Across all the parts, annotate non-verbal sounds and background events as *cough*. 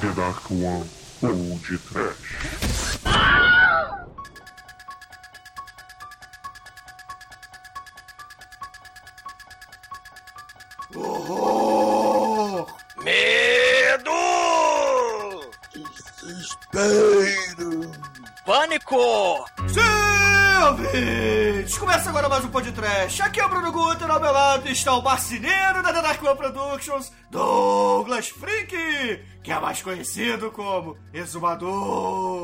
The Dark One ou de Trash. Horror! Medo! Desespero! Pânico! Começa agora mais um podcast. Aqui é o Bruno Guter, ao meu lado está o marceneiro da The Dark One Productions, Douglas Freak, que é mais conhecido como Exumador.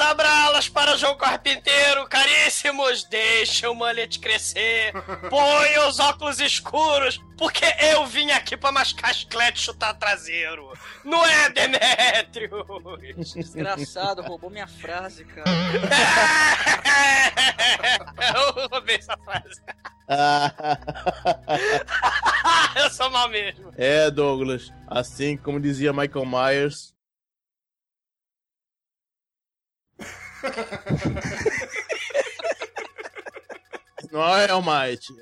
Abralas para João Carpinteiro, caríssimos! Deixa o mullet crescer, *laughs* ponha os óculos escuros, porque eu vim aqui pra mascar chiclete e chutar traseiro. Não é, Demétrio? *laughs* Desgraçado, roubou minha frase, cara. *laughs* eu roubei essa frase. eu sou mal mesmo. é, Douglas. Assim como dizia Michael Myers. *laughs* Não é, Almighty.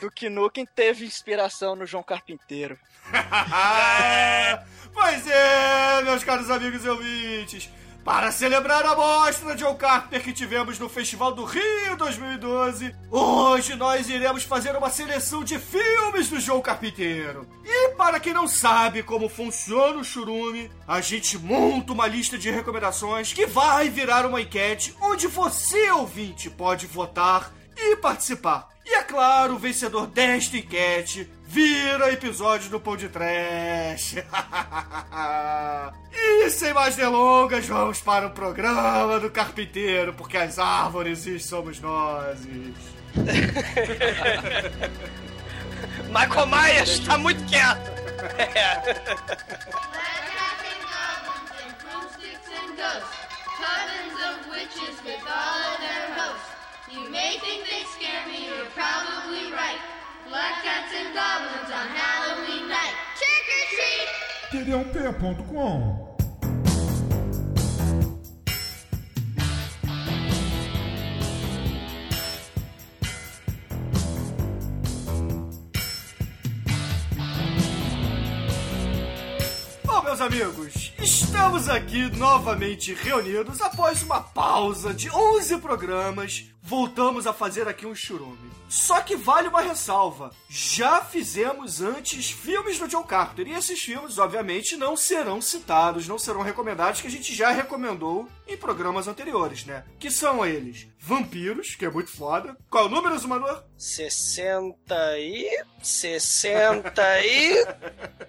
Duke Nukem teve inspiração no João Carpinteiro. *laughs* pois é, meus caros amigos e ouvintes. Para celebrar a mostra de John Carpenter que tivemos no Festival do Rio 2012, hoje nós iremos fazer uma seleção de filmes do João Carpinteiro. E para quem não sabe como funciona o churume, a gente monta uma lista de recomendações que vai virar uma enquete onde você, ouvinte, pode votar e participar. E é claro, o vencedor desta enquete vira episódio do Pão de Trash. *laughs* e sem mais delongas, vamos para o programa do carpinteiro, porque as árvores somos nós. *laughs* Michael Myers tá muito quieto. Ghosts, covens of witches with all of their hosts. You may think they scare me, you're probably right. Black cats and goblins on Halloween night. Trick or treat! TD1P.com Bom, meus amigos, estamos aqui novamente reunidos após uma pausa de 11 programas. Voltamos a fazer aqui um churume. Só que vale uma ressalva. Já fizemos antes filmes do John Carpenter. E esses filmes, obviamente, não serão citados, não serão recomendados, que a gente já recomendou em programas anteriores, né? Que são eles: Vampiros, que é muito foda. Qual é o número, Zumador? 60 e. 60 e.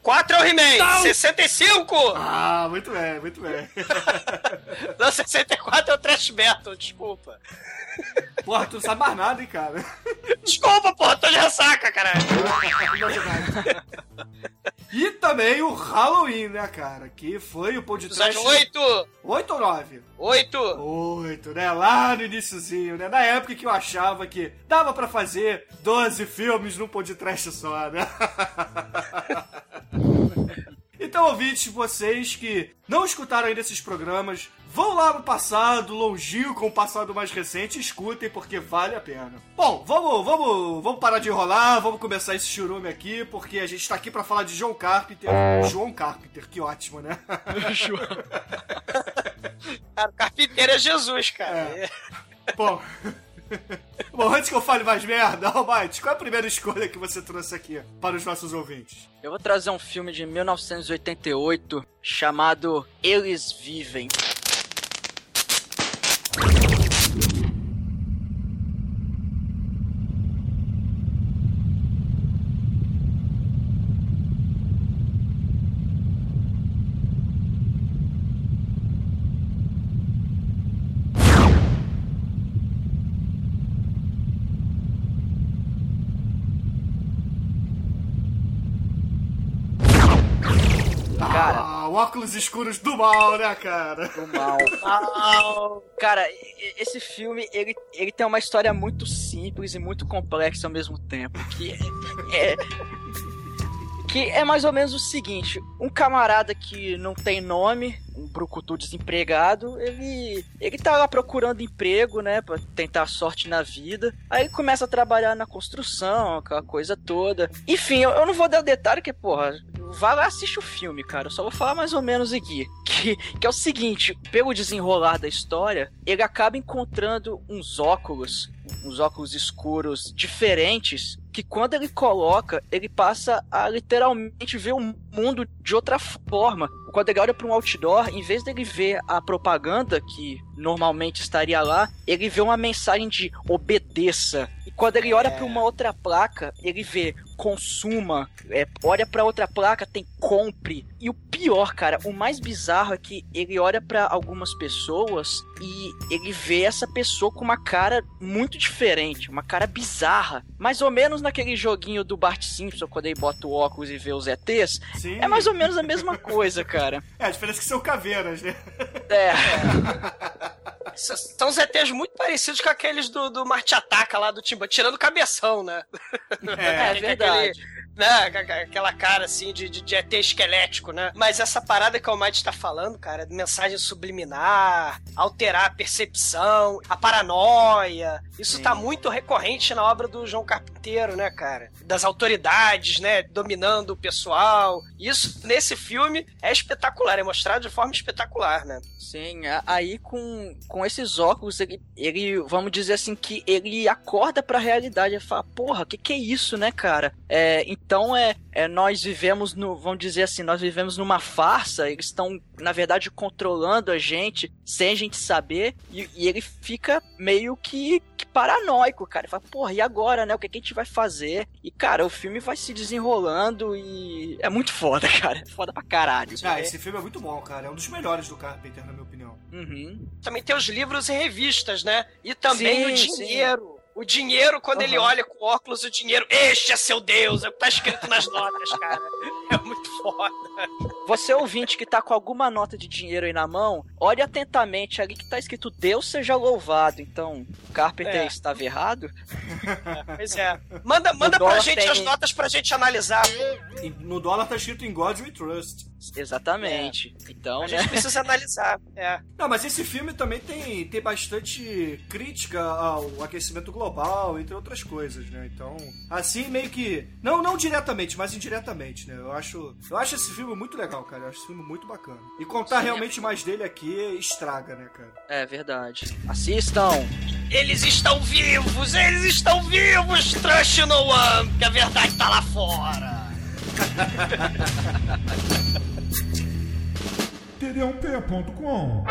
4 é o He-Man! 65! Ah, muito bem, muito bem. *laughs* Não, 64 é o Trash Metal, desculpa. Porra, tu não sabe mais nada, hein, cara? Desculpa, porra, tô de ressaca, caralho. *laughs* E também o Halloween, né, cara? Que foi o podcast. 8! 8 ou 9? 8! 8, né? Lá no iníciozinho, né? Na época que eu achava que dava pra fazer 12 filmes num podcast só, né? *laughs* Então, ouvintes, vocês que não escutaram ainda esses programas, vão lá no passado, longínquo com o passado mais recente, escutem, porque vale a pena. Bom, vamos, vamos, vamos parar de enrolar, vamos começar esse churume aqui, porque a gente tá aqui pra falar de João Carpenter. João Carpenter, que ótimo, né? *laughs* *laughs* Cara, o carpinteiro é Jesus, cara. É. Bom. *laughs* Bom, antes que eu fale mais merda, Almighty, qual é a primeira escolha que você trouxe aqui para os nossos ouvintes? Eu vou trazer um filme de 1988 chamado Eles Vivem. Cara. Ah, óculos escuros do mal, né, cara? Do mal. Cara, e- esse filme, ele, ele tem uma história muito simples e muito complexa ao mesmo tempo. Que é, é- que é mais ou menos o seguinte: um camarada que não tem nome, um brucutu desempregado, ele, ele tá lá procurando emprego, né, pra tentar sorte na vida. Aí começa a trabalhar na construção, aquela coisa toda. Enfim, eu, eu não vou dar detalhe, que, porra, vai lá assiste o filme, cara. Eu só vou falar mais ou menos aqui. Que, que é o seguinte, pelo desenrolar da história, ele acaba encontrando uns óculos, uns óculos escuros diferentes, que quando ele coloca, ele passa a literalmente ver o mundo de outra forma. Quando ele olha para um outdoor, em vez dele ver a propaganda que normalmente estaria lá, ele vê uma mensagem de obedeça. E quando ele olha para uma outra placa, ele vê consuma, é, olha para outra placa, tem compre. E o pior, cara, o mais bizarro é que ele olha para algumas pessoas e ele vê essa pessoa com uma cara muito diferente, uma cara bizarra. Mais ou menos naquele joguinho do Bart Simpson, quando ele bota o óculos e vê os ETs. Sim. É mais ou menos a mesma coisa, cara. *laughs* É, a diferença é que são caveiras, né? É. S- São os ETs muito parecidos com aqueles do, do Marte Ataca lá do Timba, tirando o cabeção, né? É, Aquele- verdade. Né, aquela cara assim de, de, de ET esquelético, né? Mas essa parada que o Almighty tá falando, cara, de mensagem subliminar, alterar a percepção, a paranoia, isso tá muito recorrente na obra do João Carpinteiro, né, cara? Das autoridades, né, dominando o pessoal. Isso, nesse filme, é espetacular, é mostrado de forma espetacular, né? Sim, aí com, com esses óculos, ele, ele, vamos dizer assim, que ele acorda pra realidade e fala, porra, o que, que é isso, né, cara? É, então é, é, nós vivemos no, vamos dizer assim, nós vivemos numa farsa, eles estão, na verdade, controlando a gente sem a gente saber, e, e ele fica meio que, que paranoico, cara. Ele fala, porra, e agora, né? O que, que a gente vai fazer? E, cara, o filme vai se desenrolando e é muito foda, *laughs* cara. Foda pra caralho. Ah, esse filme é muito bom, cara. É um dos melhores do Carpenter, na minha opinião. Uhum. Também tem os livros e revistas, né? E também Sim, o dinheiro. O dinheiro, quando ele Aham. olha com óculos, o dinheiro, este é seu Deus, é o que tá escrito nas notas, cara. *laughs* É muito foda. Você ouvinte que tá com alguma nota de dinheiro aí na mão, olhe atentamente ali que tá escrito Deus seja louvado. Então, Carpenter É. estava errado? *laughs* Pois é. Manda, manda pra gente tem- as notas pra gente analisar. No dólar tá escrito em God We Trust. Exatamente. Então, A né? gente precisa analisar. É. Não, mas esse filme também tem, tem bastante crítica ao aquecimento global, entre outras coisas, né? Então, assim, meio que. Não, não diretamente, mas indiretamente, né? Eu acho, eu acho esse filme muito legal, cara. Eu acho esse filme muito bacana. E contar Sim. realmente mais dele aqui estraga, né, cara? É verdade. Assistam. Eles estão vivos, eles estão vivos, Trust no One, que a verdade tá lá fora. *laughs* td1p.com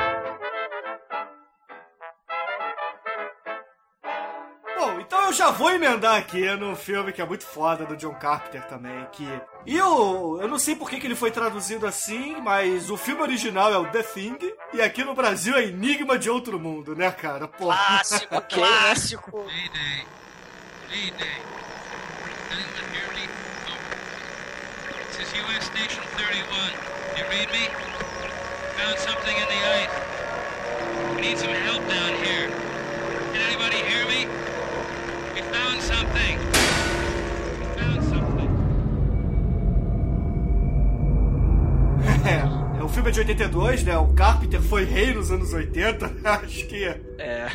eu já vou emendar aqui no filme que é muito foda do John Carpenter também, que... E eu, eu não sei por que, que ele foi traduzido assim, mas o filme original é o The Thing, e aqui no Brasil é Enigma de Outro Mundo, né, cara? Pô, Clássico, *laughs* clássico. Me? Over. This is U.S. Station 31. You read me? Found something in the ice. Need some help down here. Can anybody hear me? We found something. Found something. É, é, o filme é de 82, né? O Carpenter foi rei nos anos 80, *laughs* acho que... É.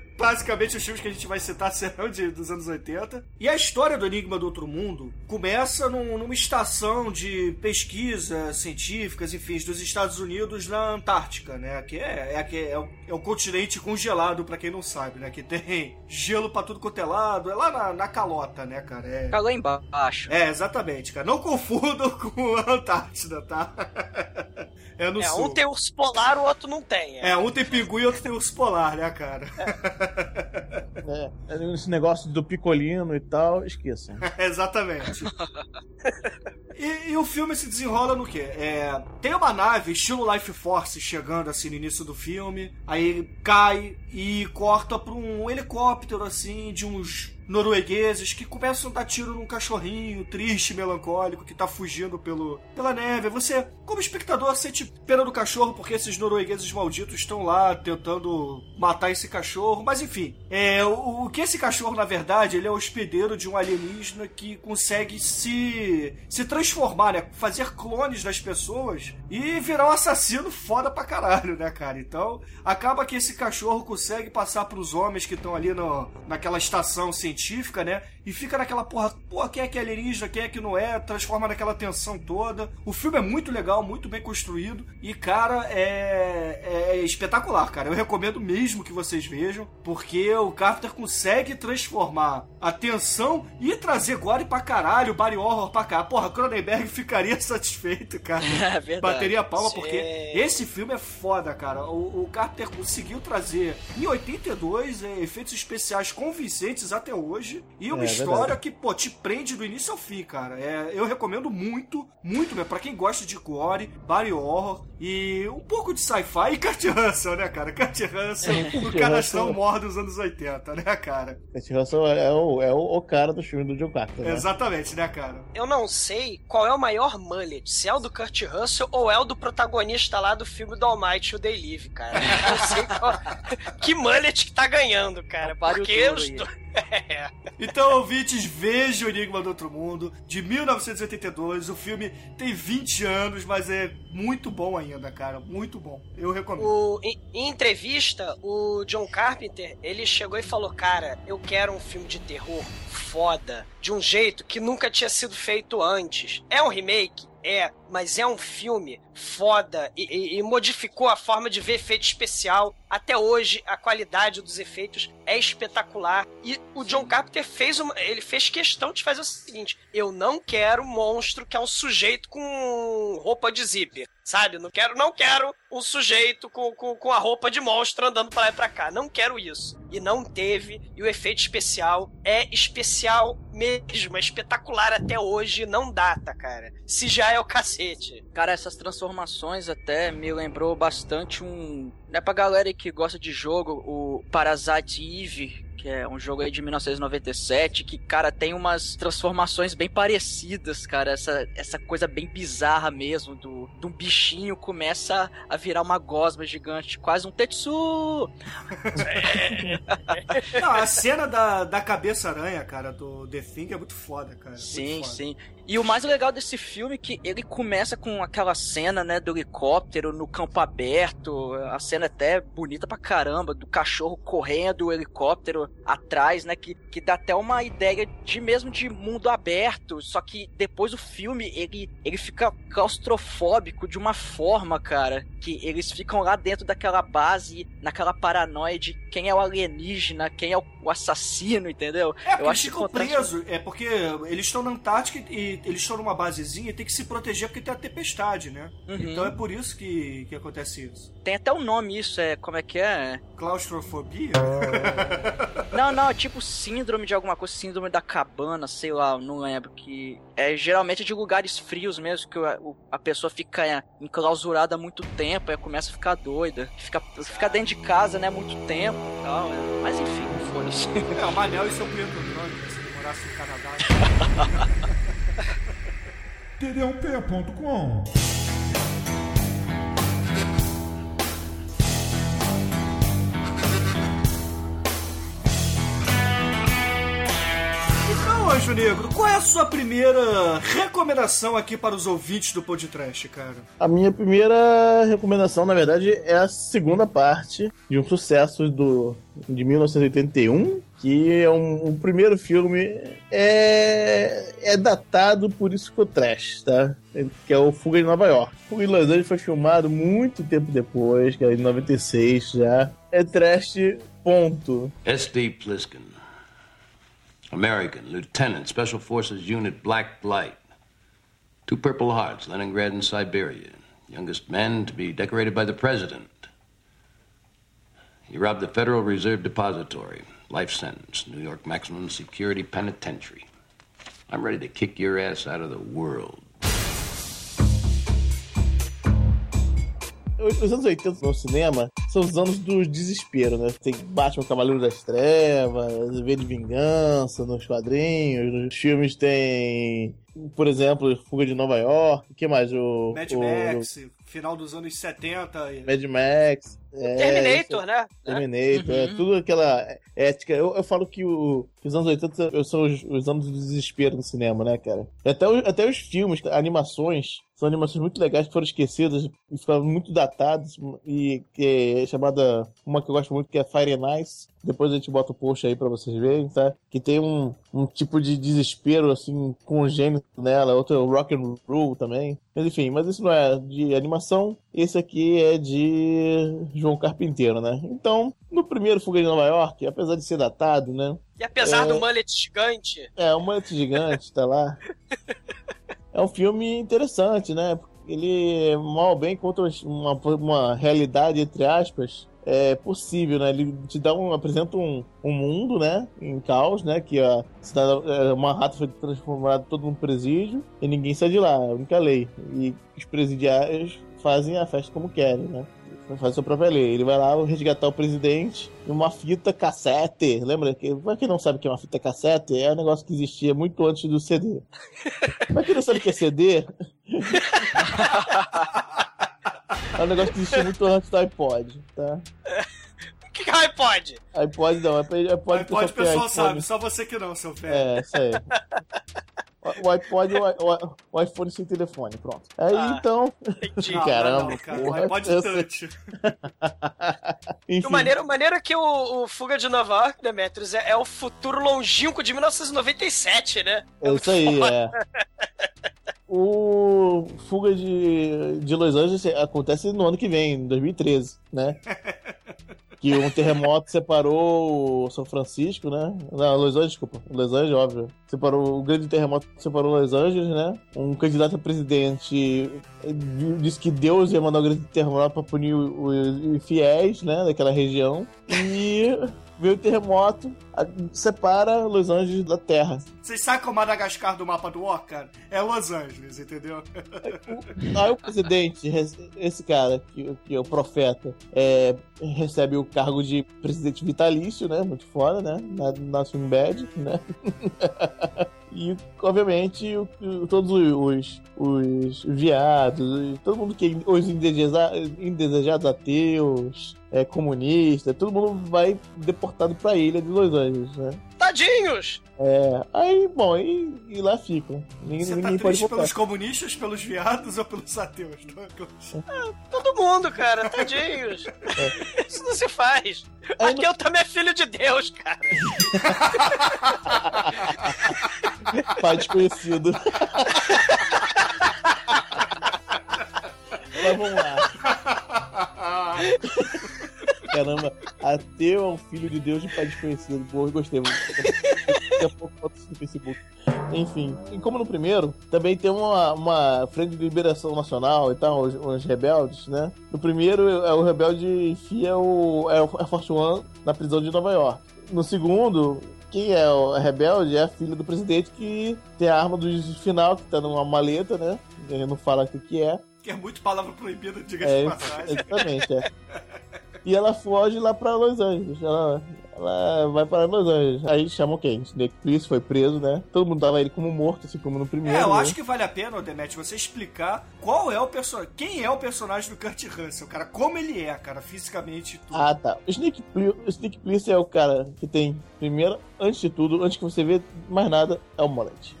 *laughs* Basicamente, os filmes que a gente vai citar *laughs* serão de, dos anos 80. E a história do Enigma do Outro Mundo começa num- numa estação de pesquisa científicas, enfim, dos Estados Unidos na Antártica, né? Que é, é, que é, o, é o continente congelado, pra quem não sabe, né? Que tem gelo pra tudo quanto é lado. É lá na, na calota, né, cara? É, lá embaixo. é, exatamente, cara. Não confundam *laughs* com a Antártida, tá? *laughs* É no É, sul. um tem urso polar, o outro não tem. É. É, um tem pinguim e outro tem urso polar, né, cara? É, esse negócio do picolino e tal, esqueçam. *laughs* Exatamente. E, e o filme se desenrola no quê? É, tem uma nave estilo Life Force chegando assim no início do filme, aí ele cai e corta pra um helicóptero assim de uns noruegueses que começam a dar tiro num cachorrinho triste, melancólico, que tá fugindo pelo, pela neve. Você, como espectador, sente pena do cachorro porque esses noruegueses malditos estão lá tentando matar esse cachorro. Mas enfim, é, o, o que esse cachorro, na verdade, ele é o hospedeiro de um alienígena que consegue se se, transformar, né? Fazer clones das pessoas e virar um assassino foda pra caralho, né, cara? Então, acaba que esse cachorro consegue passar pros homens que estão ali no, naquela estação científica, né? E fica naquela porra, porra, quem é que é alienígena, quem é que não é, transforma naquela tensão toda. O filme é muito legal, muito bem construído e, cara, é, é espetacular, cara. Eu recomendo mesmo que vocês vejam, porque o Carpenter consegue transformar a tensão e trazer gore pra caralho, body horror pra cá. Porra, Cronenberg ficaria *laughs* satisfeito, cara. É verdade. Bateria a palma, Sim. porque esse filme é foda, cara. O, o Carpenter conseguiu trazer em 82 é, efeitos especiais convincentes até hoje e uma É, história verdade. que, pô, te prende do início ao fim, cara. É, eu recomendo muito, muito mesmo. Pra quem gosta de gore, body horror e um pouco de sci-fi e Kurt Russell, né, cara? Kurt Russell, o canastrão mor dos anos 80, né, cara? Esse Russell é o, é o, o cara do filme do John Carter. Né? Exatamente, né, cara? Eu não sei qual é o maior mullet, se é o do Kurt Russell ou é o do protagonista lá do filme do Almighty, o They Live, cara. Eu não sei qual... *laughs* que mullet que tá ganhando, cara. Páreo Porque os dois... *laughs* É. Então, ouvintes, veja o Enigma do Outro Mundo, de 1982. O filme tem 20 anos, mas é muito bom ainda, cara. Muito bom. Eu recomendo. O, em, em entrevista, o John Carpenter, ele chegou e falou, cara, eu quero um filme de terror foda, de um jeito que nunca tinha sido feito antes. É um remake? É, mas é um filme foda e, e- e modificou a forma de ver efeito especial. Até hoje, a qualidade dos efeitos é espetacular. E o John Carpenter fez uma, ele fez questão de fazer o seguinte: eu não quero um monstro que é um sujeito com roupa de zíper. Sabe? Não quero, não quero um sujeito com, com, com a roupa de monstro andando pra lá e pra cá. Não quero isso. E não teve. E o efeito especial é especial mesmo. É espetacular até hoje. Não data, cara. Se já é o cacete. Cara, essas transformações até me lembrou bastante um. É pra galera que gosta de jogo, o Parasite Eve, que é um jogo aí de 1997, que, cara, tem umas transformações bem parecidas, cara. Essa, essa coisa bem bizarra mesmo, do, de um bichinho começa a virar uma gosma gigante, quase um Tetsu! *laughs* Não, a cena da, da cabeça-aranha, cara, do The Thing é muito foda, cara. Muito Sim, foda. sim. E o mais legal desse filme é que ele começa com aquela cena, né, do helicóptero no campo aberto, a cena até bonita pra caramba, do cachorro correndo, o helicóptero atrás, né, que, que dá até uma ideia de mesmo de mundo aberto, só que depois o filme, ele, ele fica claustrofóbico de uma forma, cara, que eles ficam lá dentro daquela base, naquela paranoia de quem é o alienígena, quem é o, o assassino, entendeu? É, porque Eu eles acho que ficam contrasta- presos. É porque eles estão na Antártica e eles estão numa basezinha e tem que se proteger porque tem a tempestade, né? Uhum. Então é por isso que, que acontece isso. Tem até um nome isso, é. Como é que é? Claustrofobia? *laughs* Não, não, é tipo síndrome de alguma coisa, síndrome da cabana, sei lá, não lembro. Que é geralmente de lugares frios mesmo, que a, o- a pessoa fica é, enclausurada há muito tempo, aí começa a ficar doida. Fica, fica dentro de casa, né, muito tempo e tal. é. Mas enfim, é, *laughs* o Manel e seu Plutônico, se ele morasse no Canadá. td1p.com Anjo Negro, qual é a sua primeira recomendação aqui para os ouvintes do Podcast, cara? A minha primeira recomendação, na verdade, é a segunda parte de um sucesso do, de 1981, que é um, o primeiro filme é, é datado por isso que o trash, tá? Que é o Fuga de Nova York. Fuga de Los Angeles foi filmado muito tempo depois, que é em 96 já. É trash, ponto. S.D. Pliskin, American, Lieutenant, Special Forces Unit Black Light. Two Purple Hearts, Leningrad and Siberia. Youngest man to be decorated by the President. He robbed the Federal Reserve Depository. Life sentence, New York Maximum Security Penitentiary. I'm ready to kick your ass out of the world. Os anos 80 no cinema são os anos do desespero, né? Tem Batman Cavaleiro das Trevas, V de Vingança nos quadrinhos, nos filmes tem, por exemplo, Fuga de Nova York, o que mais? O, Mad o, Max, final dos anos 70. e- Mad Max. É, Terminator, né? Terminator, é tudo aquela ética. Eu, eu falo que, o, que os anos 80 são os, os anos do desespero no cinema, né, cara? Até, os- até os filmes, animações, são animações muito legais que foram esquecidas e ficaram muito datadas. E que é chamada, uma que eu gosto muito, que é Fire and Ice. Depois a gente bota o post aí pra vocês verem, tá? Que tem um, um tipo de desespero, assim, congênito nela. Outro é o Rock and Roll também. Mas enfim, mas isso não é de animação. Esse aqui é de João Carpinteiro, né? Então, no primeiro Fuga de Nova York, apesar de ser datado, né? E apesar É. do mullet gigante, É, um mullet gigante, tá lá. É um filme interessante, né? Ele mal ou bem conta uma, uma realidade, entre aspas, é possível, né? Ele te dá um, apresenta um, um mundo, né? Em caos, né? Que a cidade, é, Manhattan foi transformada todo num presídio e ninguém sai de lá, é a única lei. E os presidiários fazem a festa como querem, né? Faz sua própria lei. Ele vai lá resgatar o presidente em uma fita cassete. Lembra? Que, pra quem não sabe o que é uma fita cassete, é um negócio que existia muito antes do CD. *laughs* pra quem não sabe o que é CD, *laughs* é um negócio que existia muito antes do iPod, tá? O *laughs* que é o iPod? iPod não, iPod, iPod, pode, o é pessoal sabe, só você que não, seu velho. É, isso aí. O iPod e o, iPhone sem telefone, pronto. Aí Ah, então. Entendi. *laughs* Não, Caramba, não, cara. porra, O iPod sei. Touch. *laughs* Enfim, O maneiro, o maneiro é que o, o Fuga de Nova York, Demetrius, é, é o futuro longínquo de 1997, né? é isso aí, é. O Fuga de, de Los Angeles acontece no ano que vem, em 2013, né? Que um terremoto separou São Francisco, né? Não, Los Angeles, desculpa. Los Angeles, óbvio. Separou, o grande terremoto separou Los Angeles, né? Um candidato a presidente disse que Deus ia mandar o grande terremoto para punir os fiéis, né? Daquela região. E veio o terremoto, a- separa Los Angeles da Terra. Vocês o Madagascar do mapa do War, cara? É Los Angeles, entendeu? *laughs* Aí o presidente, esse cara, que, que é o profeta, é, recebe o cargo de presidente vitalício, né? Muito foda, né? Na, na Bad, né? *laughs* E, obviamente, o- o- todos os, os viados, todo mundo que os indesejá- indesejados ateus, é, comunistas, todo mundo vai deportado pra ilha de Los Angeles, né? Tadinhos! É, aí, bom, e, e lá ficam. Ninguém, Você tá ninguém pode triste voltar. pelos comunistas, pelos viados ou pelos ateus? Todo mundo, cara, tadinhos. Isso não se faz. Aí Aqui eu também é filho de Deus, cara. *laughs* Pai desconhecido. *laughs* Mas vamos lá. *laughs* Caramba, ateu é um filho de Deus de pai desconhecido. Pô, eu gostei muito. Daqui a pouco foto isso no Facebook. Enfim, e como no primeiro, também tem uma, uma frente de liberação nacional e tal, os, os rebeldes, né? No primeiro, é o rebelde enfia o Air Air Force One na prisão de Nova York. No segundo, quem é o rebelde é a filha do presidente que tem a arma do final, que tá numa maleta, né? Ele não fala o que, que é. Que é muito palavra proibida, diga-se É, de passagem. exatamente, é. *laughs* E ela foge lá pra Los Angeles. Ela, ela vai para Los Angeles. Aí chamam quem? Snake Plissken foi preso, né? Todo mundo dava ele como morto, assim como no primeiro. É, eu né? acho que vale a pena, Demet, você explicar qual é o personagem. Quem é o personagem do Kurt Russell, cara? Como ele é, cara, fisicamente e tudo. Ah, tá. O Snake, Pli- o Snake Plissken é o cara que tem, primeiro, antes de tudo, antes que você vê mais nada, é o mullet.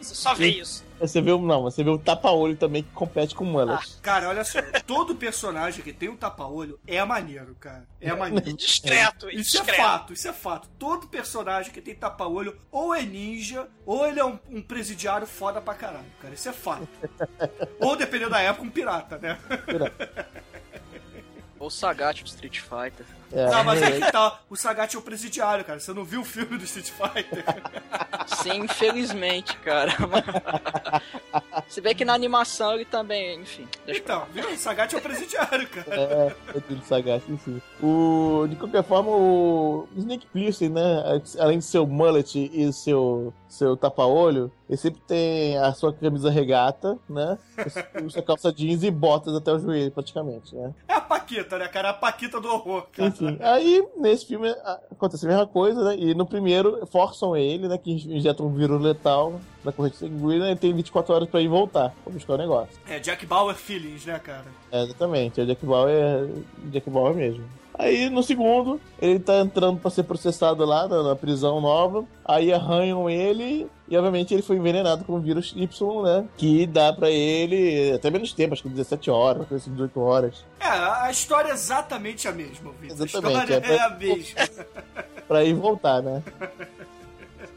Você só vê isso. Você vê o, não, você vê o tapa-olho também que compete com o mullet. Cara, olha só, todo personagem que tem um tapa-olho é maneiro, cara. É maneiro. *laughs* Discreto, e Isso é discreto. fato, isso é fato. Todo personagem que tem tapa-olho ou é ninja, ou ele é um, um presidiário foda pra caralho, cara. Isso é fato. ou, dependendo da época, um pirata, né? Ou Sagat do Street Fighter. É, Não, mas é que tá. O Sagat é o presidiário, cara. Você não viu o filme do Street Fighter? Sim, infelizmente, cara. *laughs* Se bem que na animação ele também, enfim. Então, viu? O Sagat é o presidiário, cara. É, é tudo sagaz, sim, sim. O, de qualquer forma, o Snake Plissken, né? Além de seu mullet e seu, seu tapa-olho, ele sempre tem a sua camisa regata, né? Sua calça jeans e botas até o joelho, praticamente, né? É a Paquita, né, cara? É a Paquita do horror, cara. Enfim, aí nesse filme acontece a mesma coisa, né? E no primeiro forçam ele, né? Que injetam um vírus letal na corrente sanguínea e tem 24 horas pra ir voltar pra buscar o negócio. É Jack Bauer Feelings, né, cara? É, exatamente, é Jack Bauer, Jack Bauer mesmo. Aí no segundo, ele tá entrando pra ser processado lá na, na prisão nova. Aí arranham ele e obviamente ele foi envenenado com o vírus Y, né? Que dá pra ele até menos tempo, acho que 17 horas, coisa assim, 18 horas. É, a história é exatamente a mesma, Vitor. A Exatamente, história é é, pra- a mesma. *laughs* Pra ir voltar, né? *laughs*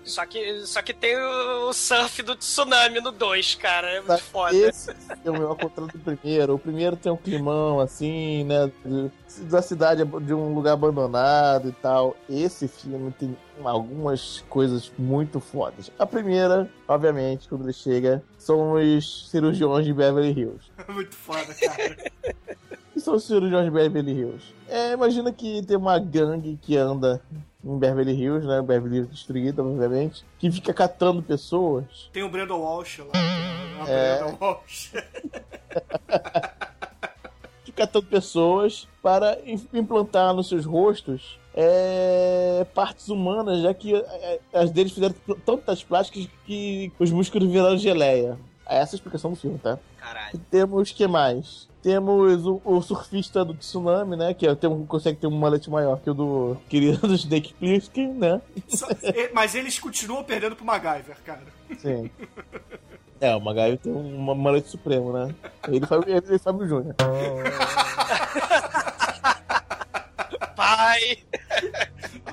Só que, só que tem o, o surf do tsunami no 2, cara. É muito foda. Esse filme, ao contrário do primeiro, o primeiro tem um climão assim, né? de- Da cidade, de um lugar abandonado e tal. Esse filme tem algumas coisas muito fodas. A primeira, obviamente, quando ele chega, são os cirurgiões de Beverly Hills. *laughs* muito foda, cara. que são os cirurgiões de Beverly Hills? É, imagina que tem uma gangue que anda em Beverly Hills, né? Beverly Hills destruída, obviamente, que fica catando pessoas. Tem o Brandon Walsh lá. É. O É. Brandon Walsh. *laughs* de catando pessoas para im- implantar nos seus rostos é, partes humanas, já que é, as deles fizeram tantas plásticas que os músculos viraram geleia. É essa a explicação do filme, tá? Caralho. E temos o que mais? Temos o, o surfista do tsunami, né? Que é- tem um- consegue ter um malete maior que o do querido Snake Plissken, né? Só- e- Mas eles continuam perdendo pro MacGyver, cara. Sim. É, o Magaio tem um malete supremo, né? Ele faz, ele faz o Júnior. Pai,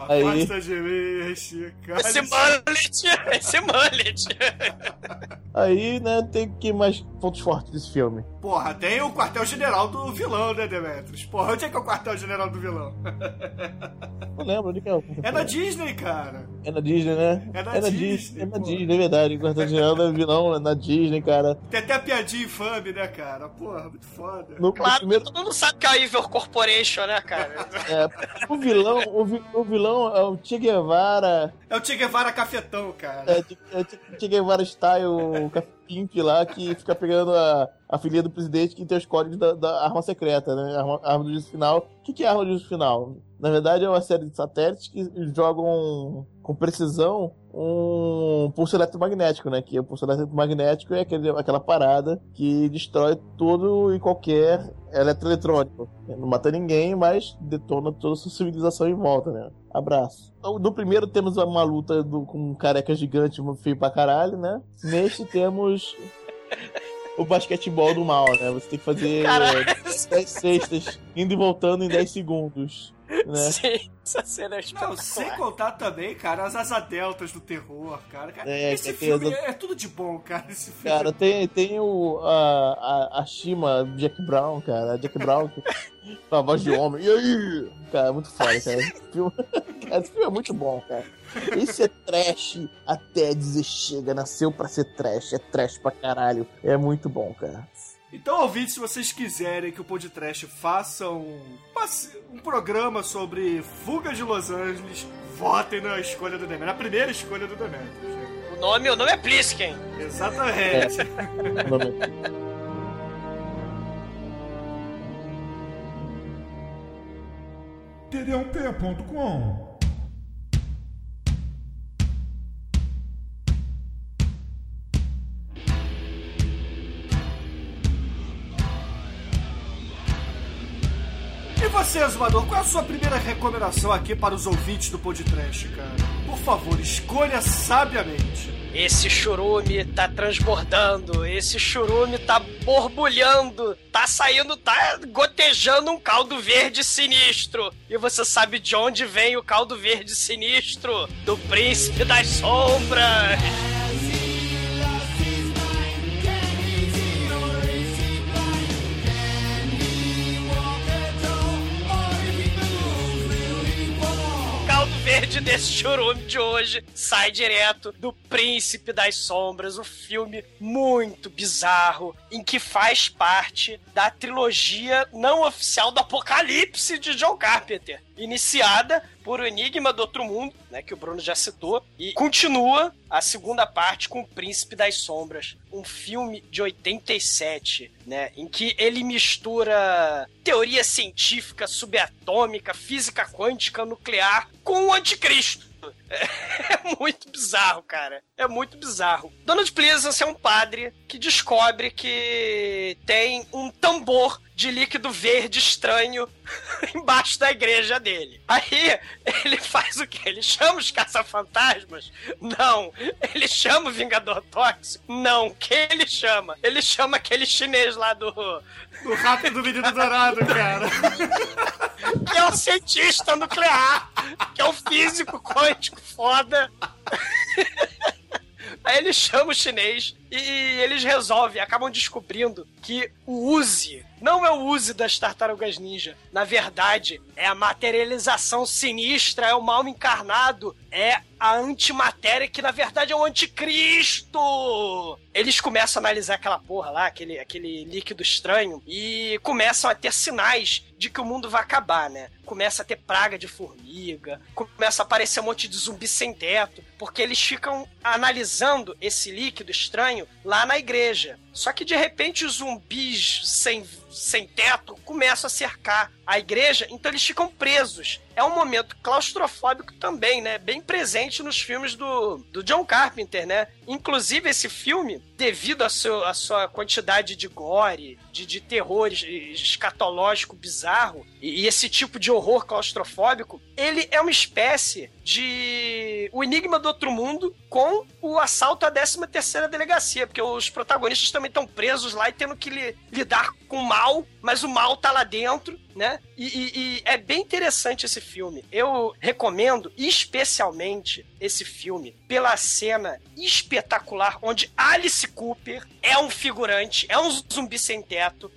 Aí. Afasta de mim, Chico. esse mullet, esse mullet. Aí, né, tem que mais pontos fortes desse filme. Porra, tem o quartel-general do vilão, né, Demetrius? Porra, onde é que é o quartel-general do vilão? Não lembro onde que é. o- É na Disney, cara. É na Disney, né? É na Disney, É na. Disney, é verdade. Quartel General é vilão, é na Disney, cara. Tem até a piadinha infame, né, cara? Porra, muito foda. No, no Claro, primeiro, todo mundo sabe que é a Evil Corporation, né, cara? é, o vilão, o, vi- o vilão é o Che Guevara, É o Che Guevara cafetão, cara. é, Che- é Che- Che Guevara style, o Café Pimp lá, que fica pegando a, a filha do presidente que tem os códigos da, da arma secreta, né? Arma, arma do juízo final. O que, que é a arma do juízo final? Na verdade, é uma série de satélites que jogam com precisão um pulso eletromagnético, né? Que o pulso eletromagnético é aquele, aquela parada que destrói todo e qualquer eletroeletrônico. Não mata ninguém, mas detona toda a sua civilização em volta, né? Abraço. Então, No primeiro temos uma luta do- com um careca gigante, feio pra caralho, né? Neste *laughs* temos o basquetebol do mal, né? Você tem que fazer Caralho. é, 10 cestas indo e voltando em 10 segundos, né? *laughs* Sim, essa cena é Não, sem contar também, cara, as asadeltas do terror, cara. Cara, É, esse filme asa- é tudo de bom, cara. Esse filme. Cara, tem, tem o, a, a, a Shima Jack Brown, cara. A Jack Brown com a voz de homem. E aí? Cara, muito foda, cara. Esse filme, cara, *laughs* esse filme é muito bom, cara. Esse é trash até dizer chega. Nasceu pra ser trash. É trash pra caralho. É muito bom, cara. Então, ouvintes, se vocês quiserem que o Podcast faça um, um programa sobre fuga de Los Angeles, votem na escolha do Demetrius. Na primeira escolha do Demetrius. né? O nome, o nome é Plisken. Exatamente. *laughs* Td1p.com você, Azumador, qual é a sua primeira recomendação aqui para os ouvintes do Podcast, cara? Por favor, escolha sabiamente. Esse churume tá transbordando, esse churume tá borbulhando, tá saindo, tá gotejando um caldo verde sinistro. E você sabe de onde vem o caldo verde sinistro? Do príncipe das sombras. Onde desse churume de hoje. Sai direto do Príncipe das Sombras, o filme muito bizarro, em que faz parte da trilogia não oficial do Apocalipse de John Carpenter, iniciada por Enigma do Outro Mundo, né, que o Bruno já citou, e continua a segunda parte com O Príncipe das Sombras, um filme de 87, né, em que ele mistura teoria científica subatômica, física quântica, nuclear com o anticristo. *laughs* É muito bizarro, cara. É muito bizarro. Donald Pleasance é um padre que descobre que tem um tambor de líquido verde estranho *laughs* embaixo da igreja dele. Aí ele faz o quê? Ele chama os caça-fantasmas? Não. Ele chama o Vingador Tóxico? Não. Quem ele chama? Ele chama aquele chinês lá do. O rato do menino dourado, cara. *laughs* que é o cientista nuclear, que é o físico quântico foda. *laughs* Aí ele chama o chinês e eles resolvem, acabam descobrindo que o Uzi não é o Uzi das tartarugas ninja. Na verdade, é a materialização sinistra, é o mal encarnado, é a antimatéria que na verdade é o anticristo. Eles começam a analisar aquela porra lá, aquele, aquele líquido estranho, e começam a ter sinais de que o mundo vai acabar, né? Começa a ter praga de formiga, começa a aparecer um monte de zumbi sem teto, porque eles ficam analisando esse líquido estranho lá na igreja. Só que de repente os zumbis sem, sem teto começam a cercar a igreja, então eles ficam presos. É um momento claustrofóbico também, né? Bem presente nos filmes do, do John Carpenter, né? Inclusive, esse filme, devido à sua, quantidade de gore, de, de terror escatológico bizarro, e, e esse tipo de horror claustrofóbico, ele é uma espécie de O Enigma do Outro Mundo com o assalto à 13 terceira delegacia, porque os protagonistas também estão presos lá e tendo que li, lidar com o mal, mas o mal tá lá dentro, né? E, e, e, é bem interessante esse filme. Eu recomendo especialmente esse filme pela cena espetacular onde Alice Cooper é um figurante, é um zumbi sem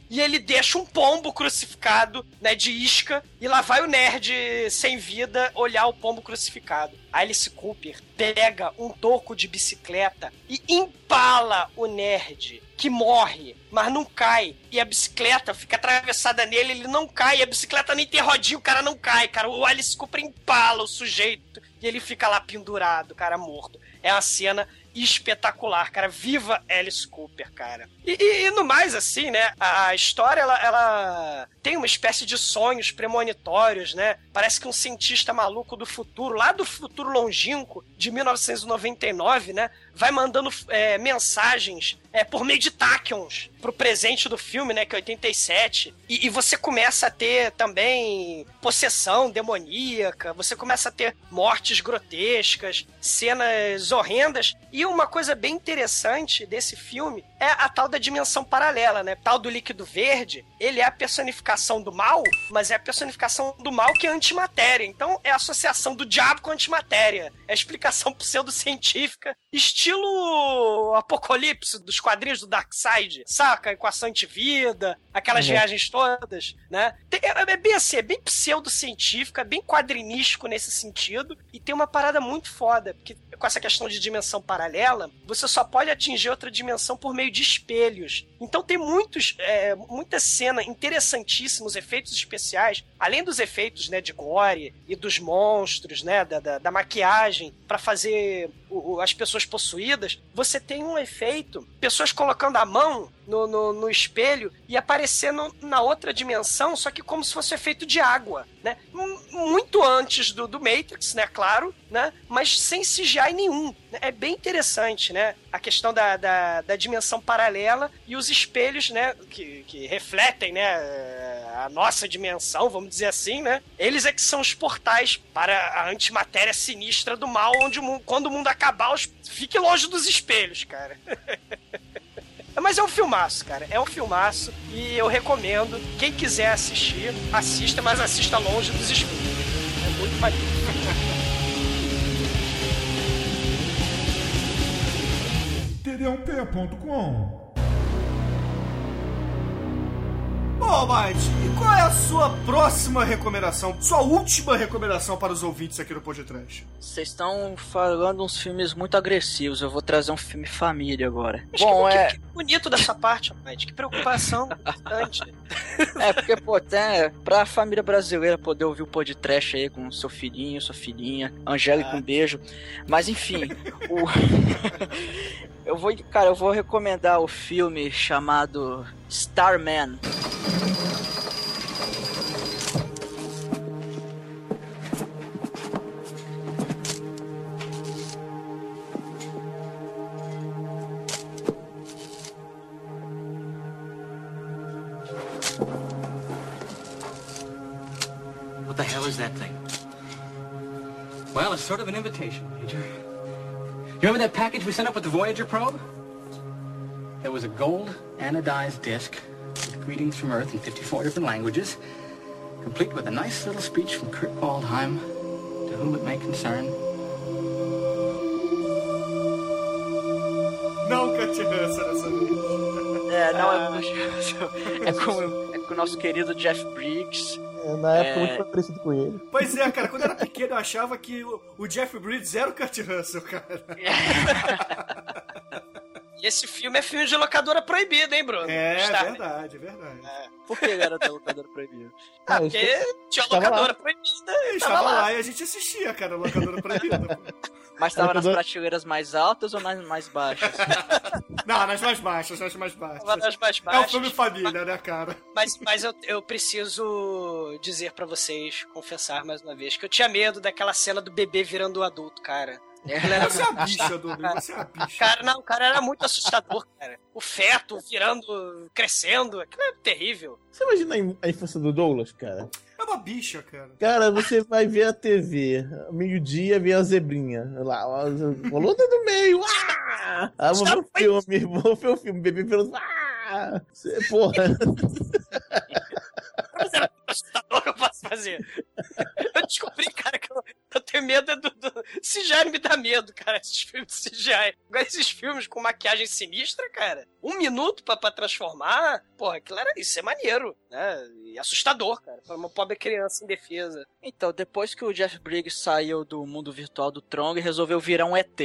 e ele deixa um pombo crucificado, né, de isca e lá vai o nerd sem vida olhar o pombo crucificado. Alice Cooper pega um toco de bicicleta e empala o nerd que morre, mas não cai. E a bicicleta fica atravessada nele, ele não cai. A bicicleta nem tem rodinha, o cara não cai, cara. O Alice Cooper empala o sujeito e ele fica lá pendurado, cara, morto. É uma cena espetacular, cara. Viva Alice Cooper, cara. E, e, e no mais, assim, né? A, história, ela, ela, tem uma espécie de sonhos premonitórios, né? Parece que um cientista maluco do futuro, lá do futuro longínquo, de 1999, né? Vai mandando é, mensagens é, por meio de tachyons pro presente do filme, né? Que é 87. E, e você começa a ter também possessão demoníaca, você começa a ter mortes grotescas, cenas horrendas. E uma coisa bem interessante desse filme é a tal da dimensão paralela, né? Tal do líquido verde, ele é a personificação do mal, mas é a personificação do mal que é antimatéria. Então é a associação do diabo com a antimatéria. É a explicação *laughs* pseudocientífica, estilo apocalipse dos quadrinhos do Darkseid, saca? Equação antivida, aquelas uhum. viagens todas, né? É, é bem assim, é bem pseudocientífica, bem quadrinístico nesse sentido, e tem uma parada muito foda, porque com essa questão de dimensão paralela, você só pode atingir outra dimensão por meio de espelhos. Então tem muitos, é, muita cena interessantíssimos, efeitos especiais, além dos efeitos né, de gore e dos monstros, né, da, da, da maquiagem para fazer o, o, as pessoas possuídas, você tem um efeito, pessoas colocando a mão no, no, no, espelho e aparecendo na outra dimensão, só que como se fosse efeito de água, né? Muito antes do, do Matrix, né? Claro, né? Mas sem CGI nenhum. É bem interessante, né? A questão da, da, da dimensão paralela e os espelhos, né? Que, que refletem, né? A nossa dimensão, vamos dizer assim, né? Eles é que são os portais para a antimatéria sinistra do mal, onde o, quando o mundo acabar, os... fique longe dos espelhos, cara. *laughs* Mas é um filmaço, cara. É um filmaço e eu recomendo. Quem quiser assistir, assista, mas assista longe dos espelhos. É muito maneiro. td1p.com Bom, Mike, e qual é a sua próxima recomendação? Sua última recomendação para os ouvintes aqui no Podcast? Vocês estão falando uns filmes muito agressivos. Eu vou trazer um filme família agora. Mas Bom, que, é. que bonito dessa parte, rapaz. Que preocupação. *laughs* É, porque, pô, até pra família brasileira poder ouvir o podcast aí com seu filhinho, sua filhinha, Angélica, um beijo. Mas enfim, o. *laughs* eu vou, cara, eu vou recomendar o filme chamado Starman. What the hell is that thing? Well, it's sort of an invitation, Major. You remember that package we sent up with the Voyager probe? There was a gold anodized disc with greetings from Earth in 54 different languages, complete with a nice little speech from Kurt Waldheim, to whom it may concern. Não, Cat Hansen dessa vez. É, não, é, é, com, é com o nosso querido Jeff Briggs. É, na época É. muito parecido com ele. Pois é, cara, quando eu era pequeno eu achava que o, o Jeff Bridges era o Kurt Russell, cara. *laughs* E esse filme é filme de locadora proibida, hein, Bruno? É, Está- verdade, é verdade. Por que ele era da locadora proibida? Ah, Ah, porque tinha estava locadora lá. proibida Ele e estava tava lá. lá. e a gente assistia, cara, locadora proibida. Mas tava nas prateleiras mais altas ou nas mais baixas? *laughs* Não, nas mais baixas, nas mais baixas. nas mais É um baixas. filme família, né, cara? Mas, mas eu, eu preciso dizer pra vocês, confessar mais uma vez, que eu tinha medo daquela cena do bebê virando um adulto, cara. Era- *laughs* Você é a bicha, Domingo, você é a bicha. Cara, não, cara, era muito assustador, cara. O feto virando, crescendo, aquilo é terrível. Você imagina a in- a infância do Douglas, cara? É uma bicha, cara. Cara, você vai ver a TV, meio-dia, vê a zebrinha. Lá, a a luta do meio. Ah! Ah, vou ver o filme, *laughs* vou ver o filme, bebê pelo. Ah! *laughs* Você- Porra. Fazer. *laughs* Eu descobri, cara, que eu, eu tenho medo do, do. CGI me dá medo, cara, esses filmes de CGI. Agora, esses filmes com maquiagem sinistra, cara, um minuto pra, pra transformar, porra, aquilo era. Isso é maneiro, né? E assustador, cara, pra uma pobre criança indefesa. Então, depois que o Jeff Briggs saiu do mundo virtual do Tron, ele resolveu virar um ET.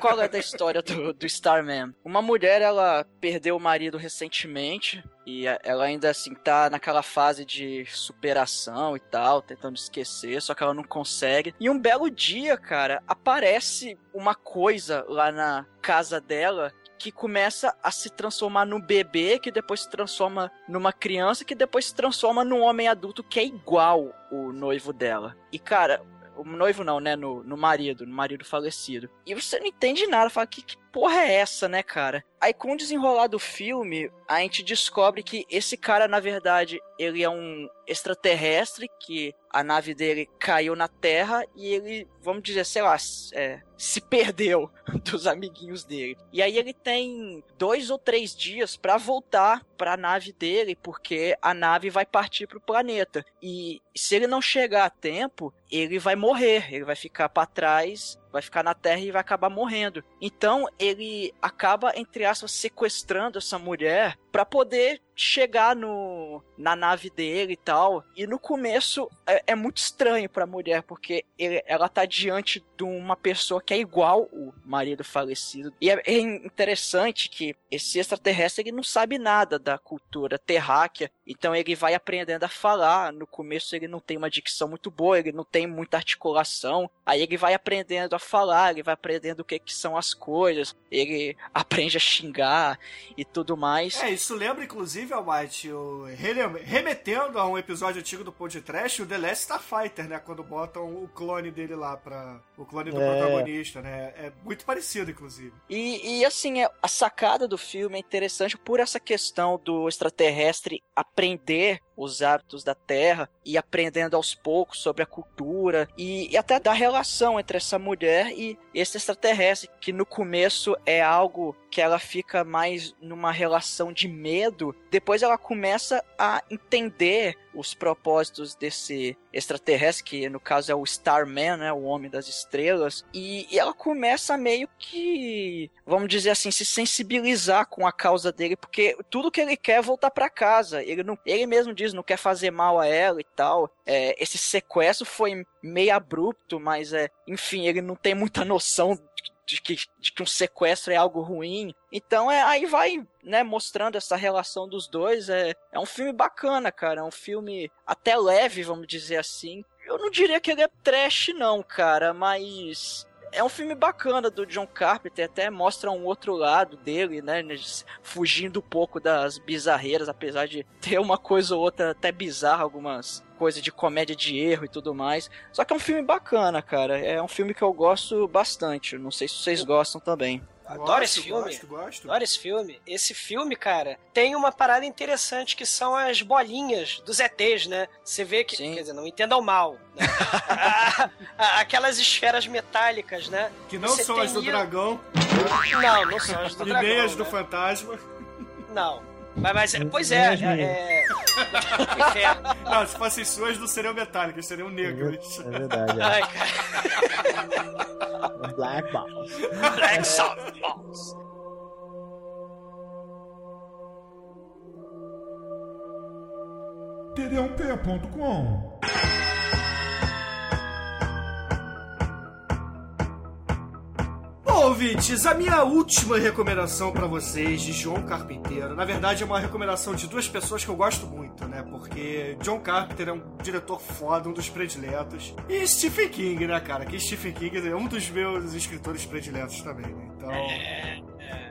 Qual é da história do, do Starman? Uma mulher, ela perdeu o marido recentemente e ela ainda assim tá naquela fase de superação e tal, tentando esquecer, só que ela não consegue. E um belo dia, cara, aparece uma coisa lá na casa dela que começa a se transformar num bebê, que depois se transforma numa criança, que depois se transforma num homem adulto que é igual o noivo dela. E cara, o noivo não, né? No, no marido, no marido falecido. E você não entende nada, fala, que, que porra é essa, né, cara? Aí com o desenrolar do filme, a gente descobre que esse cara, na verdade, ele é um extraterrestre, que a nave dele caiu na Terra e ele, vamos dizer, sei lá, é, se perdeu *laughs* dos amiguinhos dele. E aí ele tem dois ou três dias pra voltar pra nave dele, porque a nave vai partir pro planeta. E se ele não chegar a tempo, ele vai morrer, ele vai ficar pra trás, vai ficar na Terra e vai acabar morrendo. Então ele acaba, entre aspas, sequestrando essa mulher pra poder chegar no na nave dele e tal. E no começo é, é muito estranho pra mulher, porque ele- ela tá diante de uma pessoa que é igual o marido falecido. E é, é interessante que esse extraterrestre ele não sabe nada da cultura terráquea, então ele vai aprendendo a falar. No começo ele não tem uma dicção muito boa, ele não tem muita articulação. Aí ele vai aprendendo a falar, ele vai aprendendo o que, que são as coisas, ele aprende a xingar e tudo mais. É, isso lembra, inclusive, Almighty, o, remetendo a um episódio antigo do podcast, o The Last Starfighter, né? Quando botam o clone dele lá pra. O clone do É. protagonista, né? É muito parecido, inclusive. E, e, assim, é- a sacada do filme é interessante por essa questão do extraterrestre aprender os hábitos da Terra e aprendendo aos poucos sobre a cultura e, e até da relação entre essa mulher e esse extraterrestre, que no começo é algo que ela fica mais numa relação de medo, depois ela começa a entender os propósitos desse extraterrestre, que no caso é o Starman, né, o Homem das Estrelas, e, e ela começa meio que, vamos dizer assim, se sensibilizar com a causa dele, porque tudo que ele quer é voltar para casa. Ele não, ele mesmo diz não quer fazer mal a ela e tal. É, esse sequestro foi meio abrupto, mas é, enfim, ele não tem muita noção de que, de que um sequestro é algo ruim. Então é aí vai, né, mostrando essa relação dos dois. É, é um filme bacana, cara. É um filme até leve, vamos dizer assim. Eu não diria que ele é trash, não, cara, mas é um filme bacana do John Carpenter, até mostra um outro lado dele, né? Fugindo um pouco das bizarreiras, apesar de ter uma coisa ou outra até bizarra, algumas coisas de comédia de erro e tudo mais. Só que é um filme bacana, cara. É um filme que eu gosto bastante. Não sei se vocês gostam também. Adoro Gosto, esse filme. Gosto, gosto. Adoro esse filme. Esse filme, cara, tem uma parada interessante que são as bolinhas dos ETs, né? Você vê que. Sim. Quer dizer, não entendam mal. Né? *laughs* A- a- aquelas esferas metálicas, né? Que não Você são as do isso- dragão Não, não são as do e dragão. nem as do né? fantasma. Não. Mas, mas é- pois é, é, é... Inferno. *laughs* Não, se fossem suas, não seriam metálicas, seriam É negras. verdade. Ai, cara. É. *laughs* Black Balls. Black Softballs. td1p.com ouvintes, a minha última recomendação pra vocês de John Carpenter, na verdade é uma recomendação de duas pessoas que eu gosto muito, né? Porque John Carpenter é um diretor foda, um dos prediletos. E Stephen King, né, cara? Que Stephen King é um dos meus escritores prediletos também, né? Então.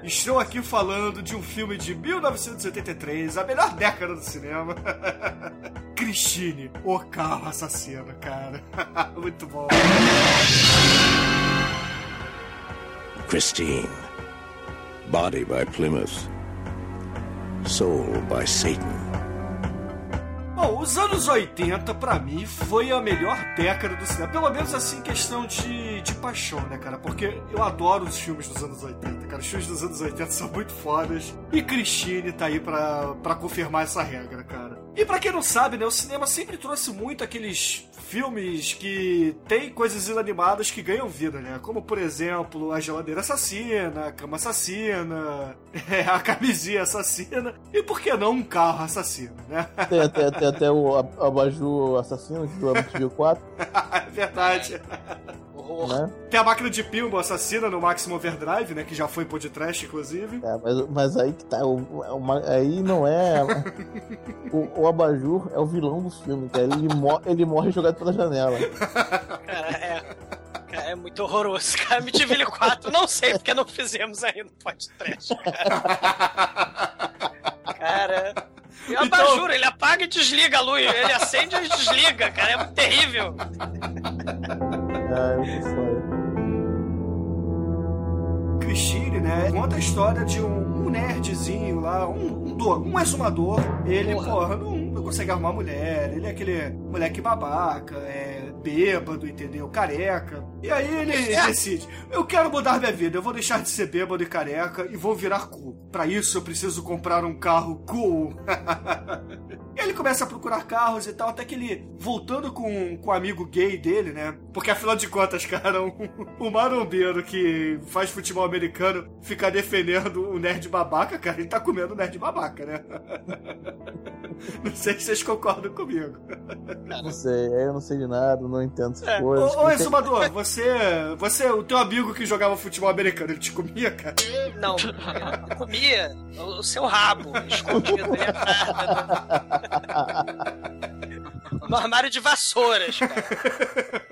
Estou aqui falando de um filme de 1983, a melhor década do cinema. *laughs* Christine, o carro assassino, cara. *laughs* Muito bom. Christine. Body by Plymouth. Soul by Satan. Bom, os anos 80, pra mim, foi a melhor década do cinema. Pelo menos assim, questão de, de paixão, né, cara? Porque eu adoro os filmes dos anos 80, cara. Os filmes dos anos 80 são muito fodas. E Christine tá aí pra confirmar essa regra, cara. E pra quem não sabe, né, o cinema sempre trouxe muito aqueles filmes que tem coisas inanimadas que ganham vida, né? Como, por exemplo, A Geladeira Assassina, A Cama Assassina, *laughs* é, A Camisinha Assassina e, por que não, Um Carro Assassino, né? Tem até, tem até o Ab- Abajur Assassino do MTV 4, é verdade. Horror. né? Tem a máquina de pinball assassina no Maximum Overdrive, né? Que já foi podcast, inclusive. É, mas, mas aí que tá. O, é uma- aí não é. o, o Abajur é o vilão do filme, cara. Ele, mo- ele morre jogado pela janela. Cara, é. Cara, é muito horroroso. Cara, Amityville 4, não sei porque não fizemos ainda no podcast. Cara. cara. E o Então- abajur, ele apaga e desliga a luz. Ele acende e desliga, cara. É muito terrível. Eu tô fora. Christine, né? Conta a história de um, um nerdzinho lá, um, um, do- um exumador. Ele, Porra. porra, não, não consegue arrumar mulher. Ele é aquele moleque babaca, é bêbado, entendeu? Careca. E aí ele decide: eu quero mudar minha vida, eu vou deixar de ser bêbado e careca e vou virar cool. Pra isso eu preciso comprar um carro cool. *laughs* E ele começa a procurar carros e tal, até que ele, voltando com, com o amigo gay dele, né? Porque afinal de contas, cara, um, um marombeiro que faz futebol americano fica defendendo o nerd babaca, cara, ele tá comendo o nerd babaca, né? *laughs* Não sei se vocês concordam comigo. Não sei, eu não sei de nada, não entendo essas É. coisas. Ô, ô Exumador, você, você, o teu amigo que jogava futebol americano, ele te comia, cara? Não, eu comia o seu rabo escondido atrás do- no armário de vassouras, cara.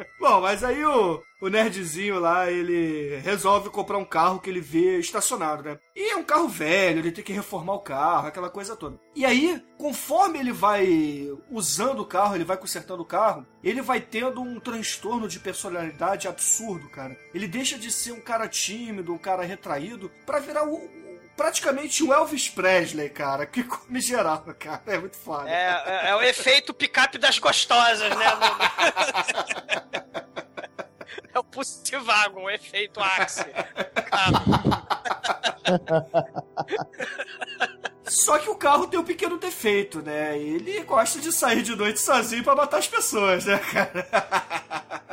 *laughs* Bom, mas aí o, o nerdzinho lá, ele resolve comprar um carro que ele vê estacionado, né? E é um carro velho, ele tem que reformar o carro, aquela coisa toda. E aí, conforme ele vai usando o carro, ele vai consertando o carro, ele vai tendo um transtorno de personalidade absurdo, cara. Ele deixa de ser um cara tímido, um cara retraído, pra virar o- praticamente o Elvis Presley, cara, que come geral, cara. É muito foda. É, é, é o efeito picape das gostosas, né? É o Pussy Wagon, o efeito Axe. Cara, *laughs* Só que o carro tem um pequeno defeito, né? Ele gosta de sair de noite sozinho pra matar as pessoas, né, cara?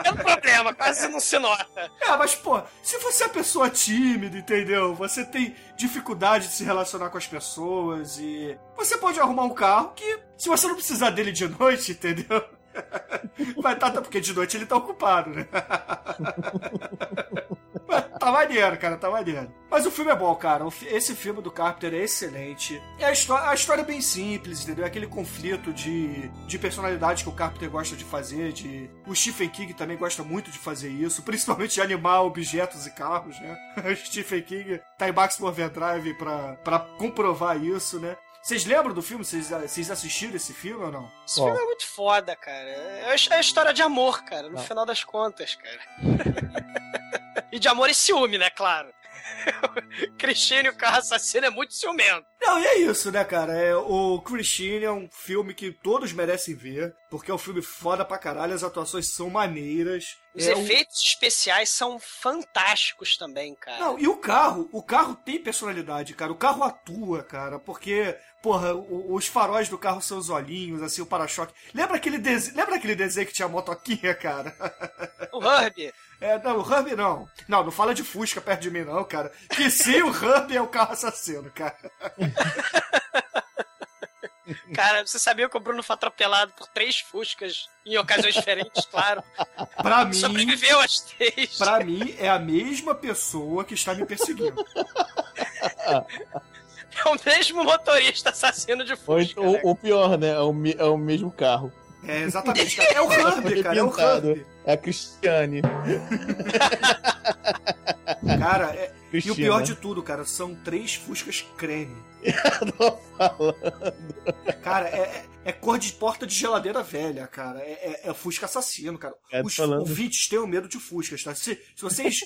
É um problema, quase não se nota. É, mas, pô, se você é pessoa tímida, entendeu? Você tem dificuldade de se relacionar com as pessoas e. Você pode arrumar um carro que, se você não precisar dele de noite, entendeu? *laughs* Vai tá, porque de noite ele tá ocupado, né? *laughs* *laughs* Tá maneiro, cara, tá maneiro. Mas o filme é bom, cara. Esse filme do Carpenter é excelente. E a história, a história é bem simples, entendeu? É aquele conflito de, de personalidade que o Carpenter gosta de fazer. De... O Stephen King também gosta muito de fazer isso, *laughs* principalmente de animar objetos e carros, né? *laughs* O Stephen King tá em Maximum Overdrive pra, pra comprovar isso, né? Vocês lembram do filme? Vocês, vocês assistiram esse filme ou não? Esse filme é muito foda, cara. É é a história de amor, cara, no final das contas, cara. E de amor e ciúme, né, claro. *laughs* Christine, o carro assassino, é muito ciumento. Não, e é isso, né, cara? É, o Christine é um filme que todos merecem ver, porque é um filme foda pra caralho, as atuações são maneiras. Os É um- efeitos especiais são fantásticos também, cara. Não, e o carro, o carro tem personalidade, cara. O carro atua, cara, porque, porra, o- os faróis do carro são os olhinhos, assim, o para-choque. Lembra aquele, dese... Lembra aquele desenho que tinha a motoquinha, cara? O Herbie. É, não, o Herbie não. Não, não fala de Fusca perto de mim, não, cara. Que sim, o Herbie é o carro assassino, cara. *laughs* Cara, você sabia que o Bruno foi atropelado por três fuscas em ocasiões diferentes, claro. Pra mim. Sobreviveu às três. Pra mim, é a mesma pessoa que está me perseguindo. *laughs* É o mesmo motorista assassino de fusca. ou, né? ou pior, né? É o, é o mesmo carro. É, exatamente, cara. É o Herbie, cara. É o. Herbie. É a Cristiane. *laughs* Cara, é- e o pior de tudo, cara, são três Fuscas creme. *laughs* Cara, é, é- é cor de porta de geladeira velha, cara. É, é- é Fusca assassino, cara. É, tô Os falando. ouvintes tenham medo de Fuscas, tá? Se, se vocês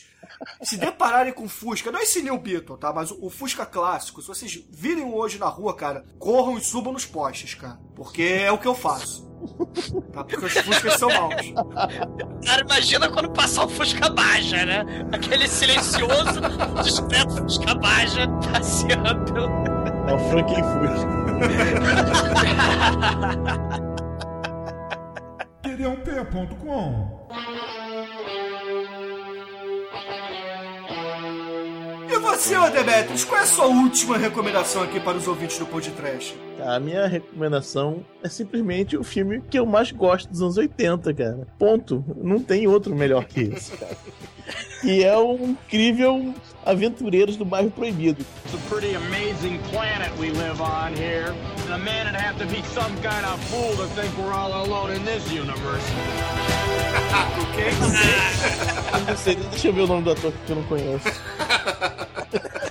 se depararem com Fusca, não esse New Beetle, tá? Mas o, o Fusca clássico, se vocês virem hoje na rua, cara, corram e subam nos postes, cara. Porque é o que eu faço. Tá? Porque os Fuscas são maus. Cara, imagina quando passar o Fusca Baja, né? Aquele silencioso, discreto Fusca Baja passeando pelo. É o Franklin Fusca. Perdãopé.com E você, ô Demetrius, qual é a sua última recomendação aqui para os ouvintes do Podcast? A minha recomendação é simplesmente o filme que eu mais gosto dos anos 80, cara. Ponto. Não tem outro melhor que esse, cara. *laughs* Que é o incrível Aventureiros do Bairro Proibido. It's a pretty amazing planet we live on here. And a man would have to be some kind of fool to think we're all alone in this universe. *laughs* Eu não sei, deixa eu ver o nome do ator que eu não conheço. *laughs*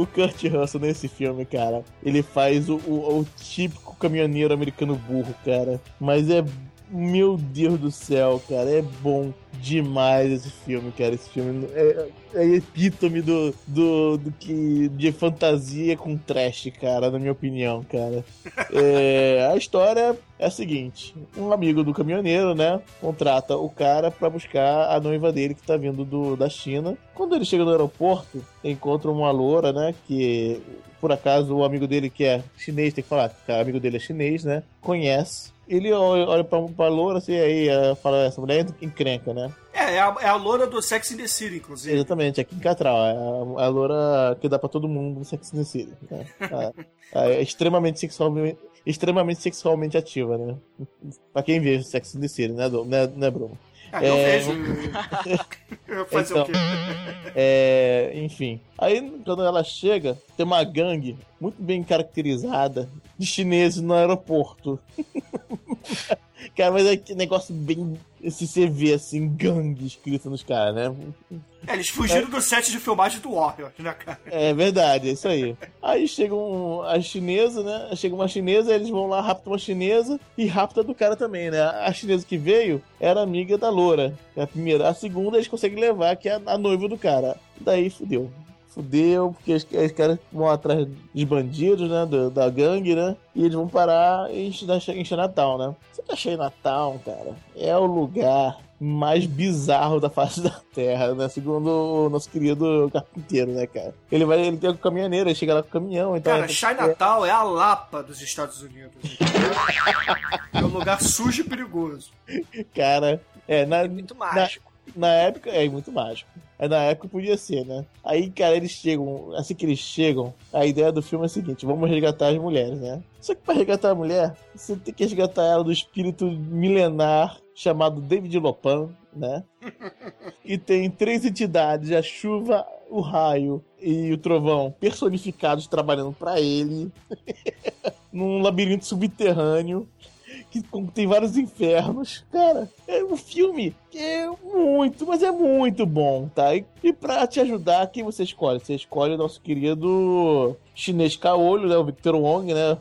O Kurt Russell nesse filme, cara, ele faz o, o- o típico caminhoneiro americano burro, cara. Mas é. Meu Deus do céu, cara, é bom demais esse filme, cara. Esse filme é, é epítome do, do, do que. de fantasia com trash, cara, na minha opinião, cara. É, a história é a seguinte: um amigo do caminhoneiro, né, contrata o cara pra buscar a noiva dele que tá vindo do, da China. Quando ele chega no aeroporto, encontra uma loura, né, que por acaso o amigo dele que é chinês, tem que falar que o amigo dele é chinês, né, conhece. Ele olha, pra, pra loura assim, aí fala, essa mulher é encrenca, né? É, é a, é a loura do Sex in the City, inclusive. Exatamente, aqui em Catral. É a, a loura que dá pra todo mundo no Sex and the City. né? *laughs* É, é extremamente, sexualmente, extremamente sexualmente ativa, né? Pra quem vê Sex and the City, né, Dom? né, né Bruno? Ah, eu É, vejo. *laughs* Eu fazer o quê? é, enfim. Aí, quando ela chega, tem uma gangue muito bem caracterizada de chineses no aeroporto. *laughs* *laughs* Cara, mas é que negócio bem. Se você vê assim, gangue escrito nos caras, né? É, eles fugiram do set de filmagem do Warrior, né, cara? É verdade, é isso aí. Aí chega um, a chinesa, né? Chega uma chinesa, eles vão lá, raptam uma chinesa e rapta do cara também, né? A chinesa que veio era amiga da loura. É A primeira. A segunda eles conseguem levar, que é a, a noiva do cara. Daí fudeu. Fudeu, porque os, caras vão atrás dos bandidos, né? do- da gangue, né? E eles vão parar em, Chi- em Chinatown, né? Você tá cheio Natal, cara. É o lugar mais bizarro da face *laughs* da Terra, né? Segundo o nosso querido carpinteiro, né, cara? Ele vai, ele tem a caminhoneira, ele chega lá com o caminhão, então. Cara, Chinatown é a Lapa dos Estados Unidos. *laughs* é um lugar sujo e perigoso. Cara, é, na, Muito na, mágico. na época, é muito mágico. Na época podia ser, né? Aí, cara, eles chegam, assim que eles chegam, a ideia do filme é a seguinte: vamos resgatar as mulheres, né? Só que pra resgatar a mulher, você tem que resgatar ela do espírito milenar chamado David Lopan, né? *laughs* E tem três entidades: a chuva, o raio e o trovão personificados trabalhando pra ele *laughs* num labirinto subterrâneo que tem vários infernos. Cara, é um filme que é muito, mas é muito bom, tá? E, e pra te ajudar, quem você escolhe? Você escolhe o nosso querido chinês caolho, né? O Victor Wong, né?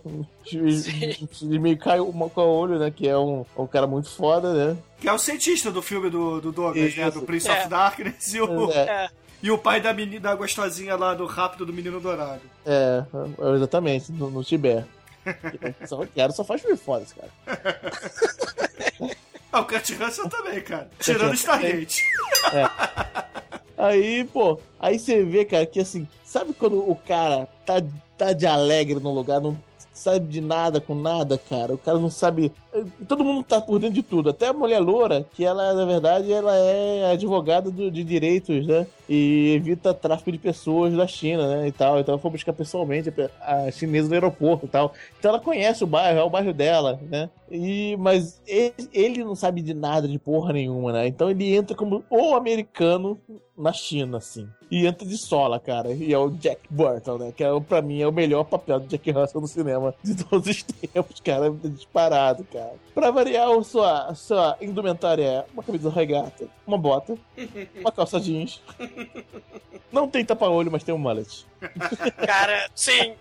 *laughs* Ele meio caiu uma caolho, né? Que é um, um cara muito foda, né? Que é o cientista do filme do, do Douglas, né? Do Prince É. of Darkness e o, É. e o pai da menina da gostosinha lá do Rápido do Menino Dourado. É, é, exatamente, no, no Tibete. *laughs* Só, cara, só faz filme foda, cara. *laughs* Ah, o Kurt Russell também, cara. *laughs* Tirando Stargate. Aí, pô, aí você vê, cara, que assim, sabe quando o cara tá, tá de alegre no lugar, não sabe de nada com nada, cara? O cara não sabe. Todo mundo tá por dentro de tudo. Até a mulher loura, que ela, na verdade, ela é advogada do- de direitos, né? E evita tráfico de pessoas da China, né? E tal. Então ela foi buscar pessoalmente a chinesa no aeroporto e tal. Então ela conhece o bairro, é o bairro dela, né? E, mas ele, ele não sabe de nada, de porra nenhuma, né? Então ele entra como o americano na China, assim. E entra de sola, cara. E é o Jack Burton, né? Que é, pra mim é o melhor papel do Jack Russell no cinema de todos os *laughs* tempos, cara. Disparado, cara. Pra variar, a sua, sua indumentária é uma camisa regata, uma bota, *laughs* uma calça jeans. Não tem tapa-olho, mas tem um mullet. *laughs* Cara, sim.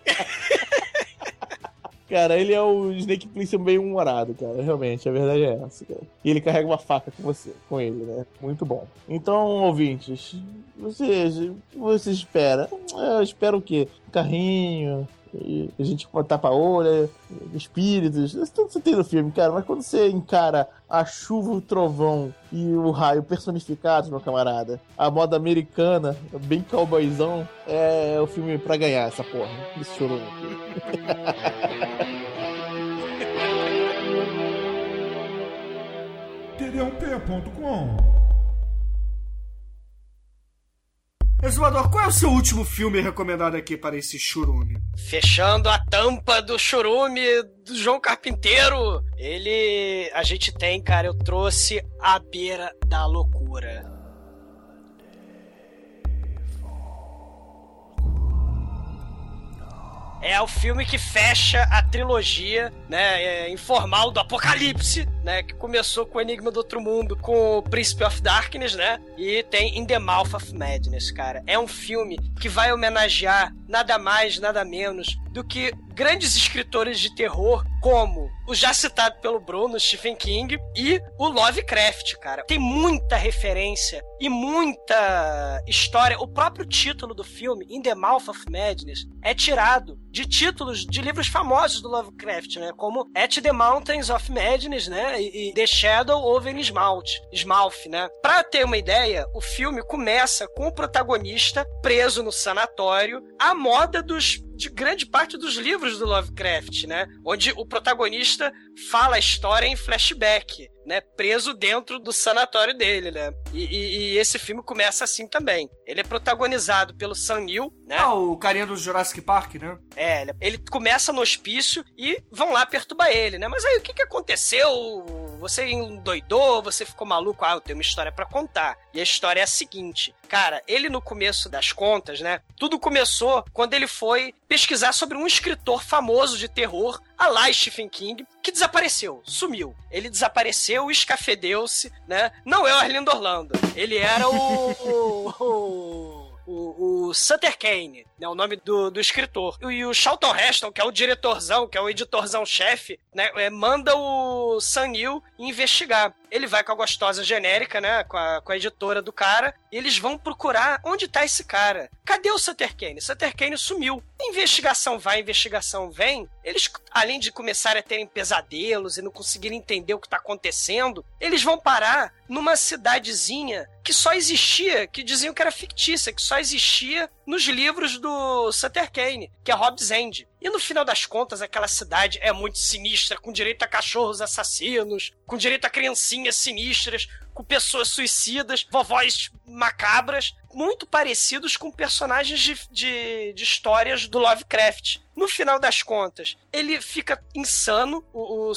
Cara, ele é o Snake Plissken bem humorado, cara. Realmente, a verdade é essa, cara. E ele carrega uma faca com você, com ele, né? Muito bom. Então, ouvintes, vocês, o que vocês esperam? Eu espero o quê? Um carrinho, e a gente com tapa-olho, espíritos, isso tudo você tem no filme, cara. Mas quando você encara a chuva, o trovão e o raio personificados, meu camarada, a moda americana, bem cowboyzão, é o filme pra ganhar essa porra. Esse chorou td1p.com Exumador, qual é o seu último filme recomendado aqui para esse churume? Fechando a tampa do churume do João Carpinteiro. Ele. A gente tem, cara, eu trouxe A Beira da Loucura. É o filme que fecha a trilogia, né, é, informal do Apocalipse, né, que começou com o Enigma do Outro Mundo, com o Príncipe of Darkness, né, e tem In the Mouth of Madness, cara. É um filme que vai homenagear nada mais, nada menos do que grandes escritores de terror como o já citado pelo Bruno, Stephen King, e o Lovecraft, cara. Tem muita referência e muita história. O próprio título do filme, In the Mouth of Madness, é tirado de títulos de livros famosos do Lovecraft, né? Como At the Mountains of Madness, né? E, The Shadow over Smout, Smalf, né? Pra ter uma ideia, o filme começa com o protagonista preso no sanatório, à moda dos de grande parte dos livros do Lovecraft, né? Onde o protagonista fala a história em flashback, né? Preso dentro do sanatório dele, né? E, e- e esse filme começa assim também. Ele é protagonizado pelo Sam Neill, né? Ah, o carinha do Jurassic Park, né? É, ele- ele começa no hospício e vão lá perturbar ele, né? Mas aí o que, que aconteceu? Você endoidou? Você ficou maluco? Ah, eu tenho uma história pra contar. E a história é a seguinte: cara, ele no começo das contas, né? Tudo começou quando ele foi pesquisar sobre um escritor famoso de terror, a lá Stephen King, que desapareceu, sumiu. Ele desapareceu, escafedeu-se, né? Não é o Arlindo Orlando. Ele era o. *laughs* o- o, o Sutter Kane, né, o nome do, do escritor. E o Charlton Heston, que é o diretorzão, que é o editorzão-chefe, né, é, manda o Sam Neill investigar. ele vai com a gostosa genérica, né? Com a, com a editora do cara, e eles vão procurar onde tá esse cara. Cadê o Sutter Kane? Sutter Kane sumiu. Investigação vai, investigação vem. Eles, além de começarem a terem pesadelos e não conseguirem entender o que tá acontecendo, eles vão parar numa cidadezinha que só existia, que diziam que era fictícia, que só existia nos livros do Sutter Kane, que é Hobbs End. E no final das contas, aquela cidade é muito sinistra, com direito a cachorros assassinos, com direito a criancinhas sinistras, com pessoas suicidas, vovós macabras, muito parecidos com personagens de, de, de histórias do Lovecraft. No final das contas, ele fica insano, o, o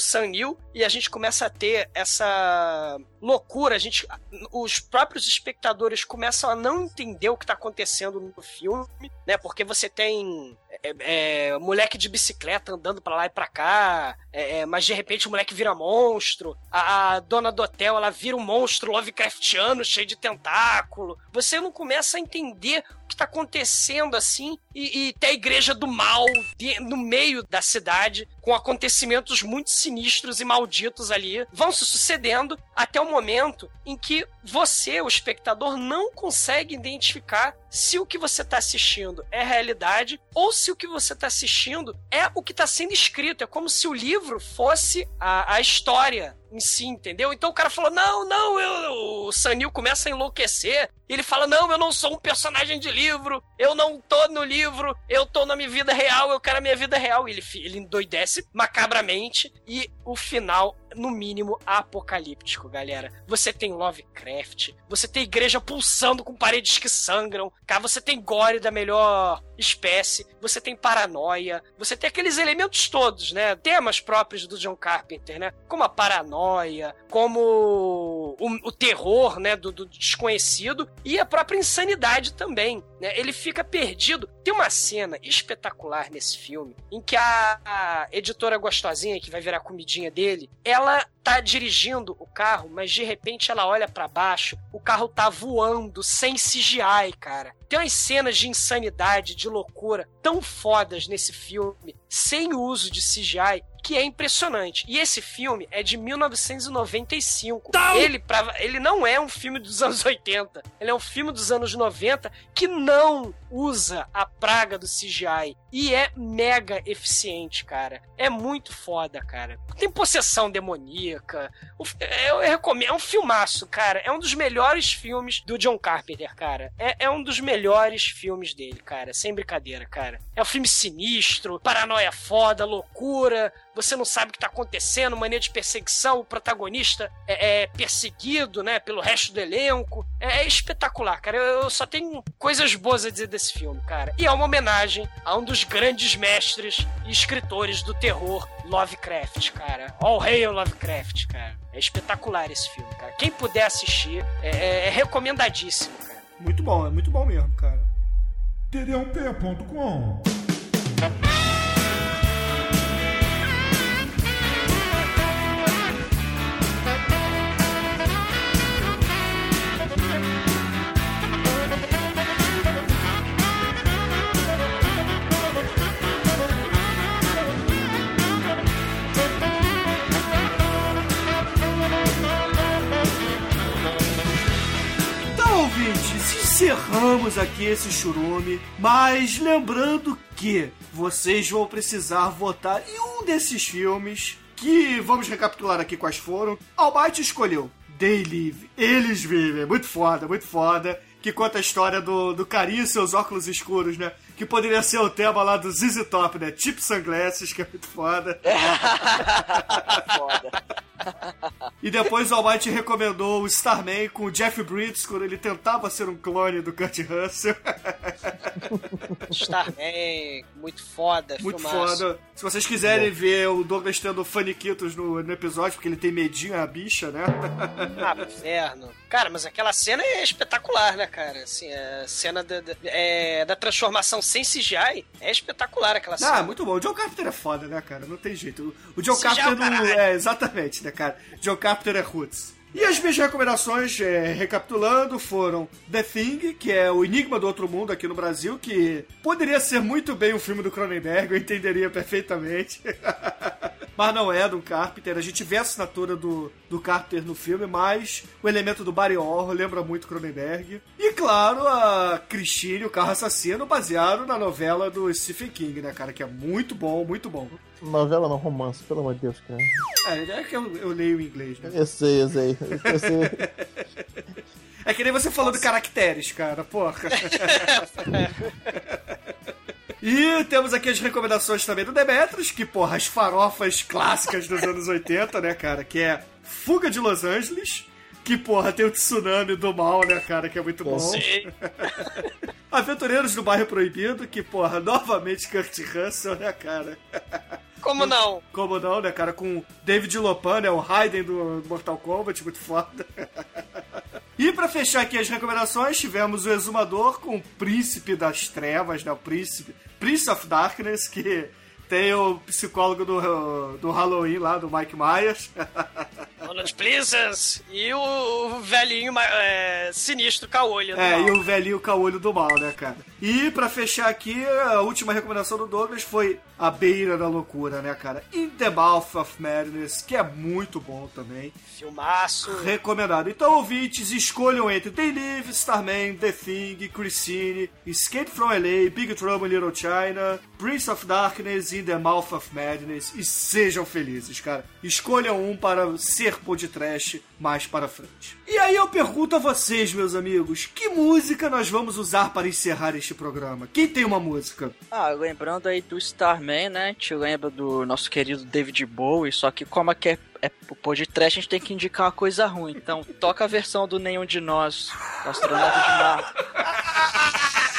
e a gente começa a ter essa loucura. A gente, os próprios espectadores começam a não entender o que está acontecendo no filme, né? Porque você tem é, é, moleque de bicicleta andando para lá e pra cá, é, é, mas de repente o moleque vira monstro. A, a, dona do hotel ela vira um monstro Lovecraftiano cheio de tentáculo. Você não começa a entender o que tá acontecendo assim e, e tem a igreja do mal de, no meio da cidade com acontecimentos muito sinistros e malditos ali vão se sucedendo até o momento em que você, o espectador, não consegue identificar se o que você está assistindo é realidade ou se o que você está assistindo é o que está sendo escrito. É como se o livro fosse a, a história em si, entendeu? Então o cara falou: não, não, eu, o Sanil começa a enlouquecer. Ele fala: não, eu não sou um personagem de livro, eu não tô no livro, eu tô na minha vida real, eu quero a minha vida real. Ele, ele endoidece macabramente e o final no mínimo, apocalíptico, galera. Você tem Lovecraft, você tem igreja pulsando com paredes que sangram, cara, você tem gore da melhor espécie, você tem paranoia, você tem aqueles elementos todos, né? Temas próprios do John Carpenter, né? Como a paranoia, como o, o terror, né, do, do, desconhecido e a própria insanidade também, né? Ele fica perdido. Tem uma cena espetacular nesse filme em que a, a editora gostosinha que vai virar comidinha dele, ela ela tá dirigindo o carro, mas de repente ela olha para baixo, o carro tá voando sem CGI, cara. Tem umas cenas de insanidade, de loucura tão fodas nesse filme, sem uso de CGI, que é impressionante. E esse filme é de 1995. Não! Ele, pra, ele não é um filme dos anos 80. Ele é um filme dos anos 90 que não usa a praga do CGI. E é mega eficiente, cara. É muito foda, cara. Tem possessão demoníaca. Eu recomendo. É um filmaço, cara. É um dos melhores filmes do John Carpenter, cara. É, é um dos melhores filmes dele, cara. Sem brincadeira, cara. É um filme sinistro, paranoia foda, loucura você não sabe o que está acontecendo, mania de perseguição, o protagonista é, é, perseguido, né, pelo resto do elenco. É, é, espetacular, cara. Eu, só tenho coisas boas a dizer desse filme, cara. E é uma homenagem a um dos grandes mestres e escritores do terror, Lovecraft, cara. All Hail Lovecraft, cara. É espetacular esse filme, cara. Quem puder assistir, é, é, é recomendadíssimo, cara. Muito bom, é muito bom mesmo, cara. td1p.com encerramos aqui esse churume, mas lembrando que vocês vão precisar votar em um desses filmes que vamos recapitular aqui quais foram. Almighty escolheu They Live, Eles Vivem, muito foda, muito foda. Que conta a história do, do carinho e seus óculos escuros, né? Que poderia ser o tema lá do ZZ Top, né? Tipo Sunglasses, que é muito foda. *laughs* Foda. E depois o Almighty recomendou o Starman com o Jeff Bridges quando ele tentava ser um clone do Kurt Russell. *laughs* Starman, muito foda, Muito filmaço. foda. Se vocês quiserem ver o Douglas tendo faniquitos no, no episódio, porque ele tem medinho a bicha, né? Ah, inferno. Cara, mas aquela cena é espetacular, né, cara? Assim, a cena da, da, é, da transformação sem CGI é espetacular aquela cena. Ah, muito bom. O John Carpenter é foda, né, cara? Não tem jeito. O John CGI é Carpenter não. É, exatamente, né, cara? John Carpenter é roots. E as minhas recomendações, é, recapitulando, foram The Thing, que é o Enigma do Outro Mundo aqui no Brasil, que poderia ser muito bem um filme do Cronenberg, eu entenderia perfeitamente. *laughs* mas não é do Carpenter. A gente vê a assinatura do, do Carpenter no filme, mas o elemento do Barry Orr lembra muito Cronenberg. E claro, a Christine, o carro assassino, baseado na novela do Stephen King, né, cara? Que é muito bom, muito bom. Novela não, romance, pelo amor de Deus, cara. É, é que eu, eu leio em inglês, né? Eu sei, eu sei. Eu sei. *laughs* É que nem você falou de caracteres, cara, porra. *laughs* E temos aqui as recomendações também do Demetrius, que, porra, as farofas clássicas dos anos 80, né, cara? Que é Fuga de Los Angeles, que, porra, tem o tsunami do mal, né, cara? Que é muito bom. Sim. *laughs* Aventureiros do Bairro Proibido, que, porra, novamente Kurt Russell, né, cara? Como não? Como não, né, cara? Com David Lopan, né? O Raiden do Mortal Kombat, muito foda. E pra fechar aqui as recomendações, tivemos o Exumador com o Príncipe das Trevas, né? O Príncipe. Prince of Darkness, que tem o psicólogo do, do Halloween lá, do Mike Myers. *laughs* Donald Pleasance e o velhinho é, sinistro caolho. É, mal. e o velhinho caolho do mal, né, cara? E pra fechar aqui, a última recomendação do Douglas foi A Beira da Loucura, né, cara? In the Mouth of Madness, que é muito bom também. Filmaço. Recomendado. Então, ouvintes, escolham entre They Live, Starman, The Thing, Christine, Escape from LA, Big Trouble in Little China, Prince of Darkness, In the Mouth of Madness e sejam felizes, cara. Escolham um para ser podcast mais para frente. E aí eu pergunto a vocês, meus amigos, que música nós vamos usar para encerrar este programa? Quem tem uma música? Ah, lembrando aí do Starman, né? Gente lembra do nosso querido David Bowie, só que como aqui é, é o podcast, a gente tem que indicar uma coisa ruim. Então, toca a versão do Nenhum de Nós, do Astronauta de Mar.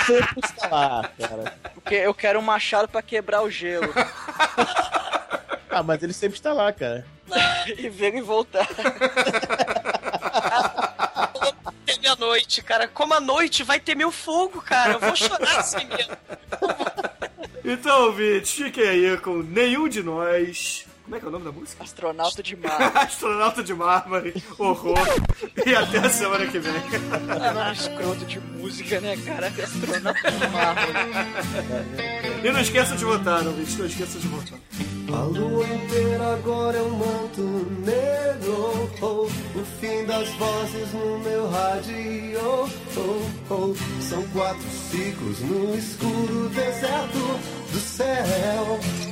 Sempre está lá, cara. Porque eu quero um machado pra quebrar o gelo. Ah, mas ele sempre está lá, cara. *laughs* e ver e voltar. Teve a noite, cara. Como a noite vai ter meu fogo, cara. Eu vou chorar assim mesmo. Então, ouvintes, fiquem aí com nenhum de nós. Como é que é o nome da música? Astronauta de Mar. *laughs* Astronauta de mármore, horror. e até a semana que vem. É um escroto de música, né, cara? Astronauta de Mar. E não esqueça de votar, ouvintes, não esqueça de votar. A lua inteira agora é um manto negro oh, O fim das vozes no meu rádio oh, oh. São quatro ciclos no escuro deserto do céu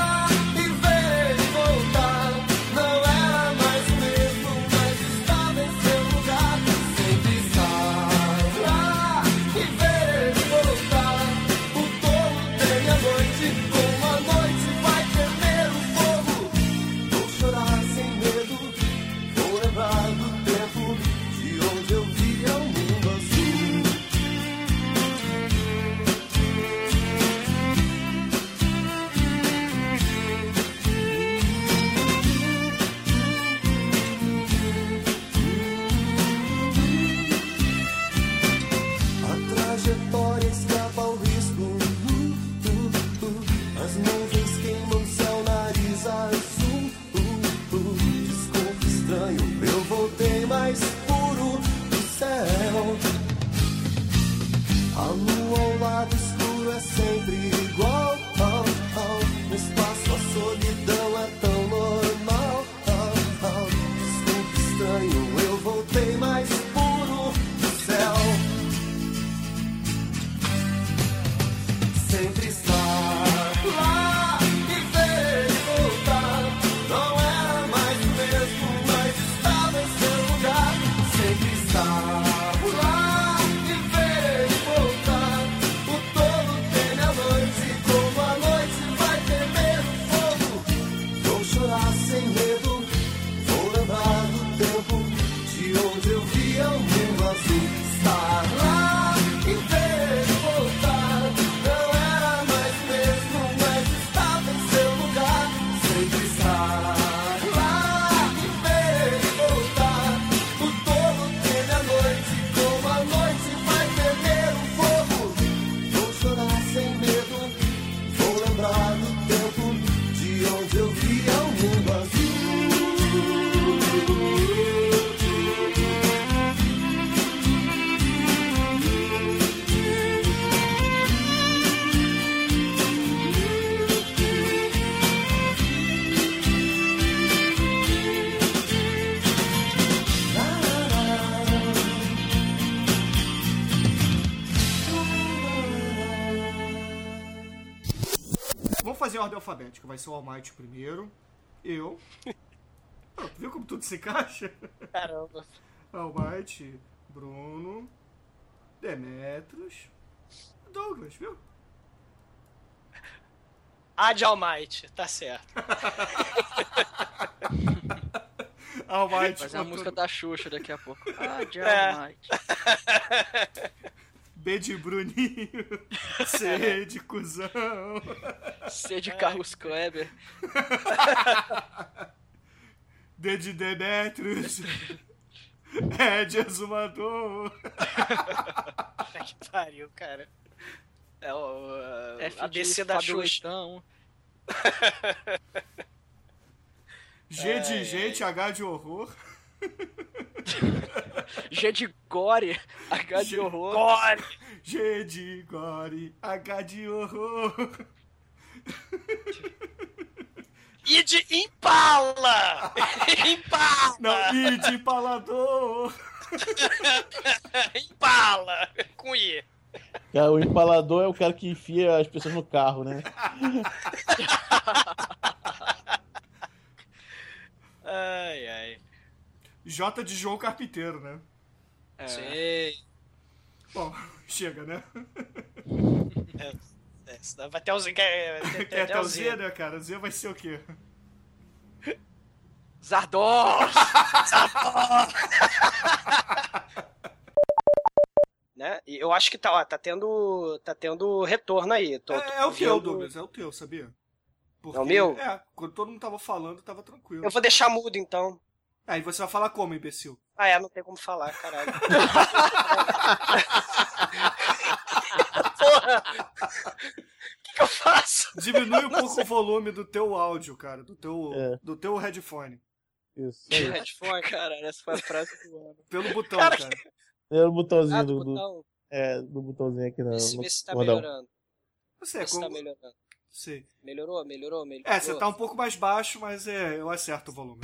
Vai ser o All Might primeiro. Eu. *laughs* Ah, tu viu como tudo se encaixa? Caramba. All Might, Bruno, Demetros, Douglas, viu? Ad Almighty, tá certo. All Might. Fazer a música da Xuxa daqui a pouco. Ah, É. *laughs* B de Bruninho. *laughs* C de cuzão. C de Carlos Kleber. *laughs* D de Demetrius. E *laughs* de Exumador. Puta que pariu, cara. É o, F a de DC da Xuxa. G de Ai, gente, H de horror. *laughs* G de Gore. H de horror. Gore. G de gore, H de horror. E de Impala! *laughs* Impala! Não, I de empalador. Impala! Com I. Cara, o empalador é o cara que enfia as pessoas no carro, né? *laughs* Ai, ai. J de João Carpinteiro, né? É. Sei. Bom, *laughs* chega, né? É, é, senão vai ter o Z. Tem Quer até até o Z, né, cara? Z vai ser o quê? Zardoz! *laughs* Né? E eu acho que tá, ó, tá tendo. tá tendo retorno aí. Tô, É, é o teu, vendo- Douglas, é o teu, sabia? Porque, É o meu? É, quando todo mundo tava falando, tava tranquilo. Eu vou deixar mudo então. Aí você vai falar como, imbecil? Ah, é, não tem como falar, caralho. Porra! O que, que eu faço? Diminui um pouco o volume do teu áudio, cara, do teu, É. do teu headphone. Isso. De headphone, caralho, essa foi a frase do ano. Pelo botão, Cara, cara. É o botãozinho Ah, do, do do- botão. É, do botãozinho aqui no. Vê se, no vê se tá bordão. melhorando. Você Vê é se tá como... melhorando. Sei. Melhorou, melhorou, melhorou. É, você tá um pouco mais baixo, mas é, eu acerto o volume.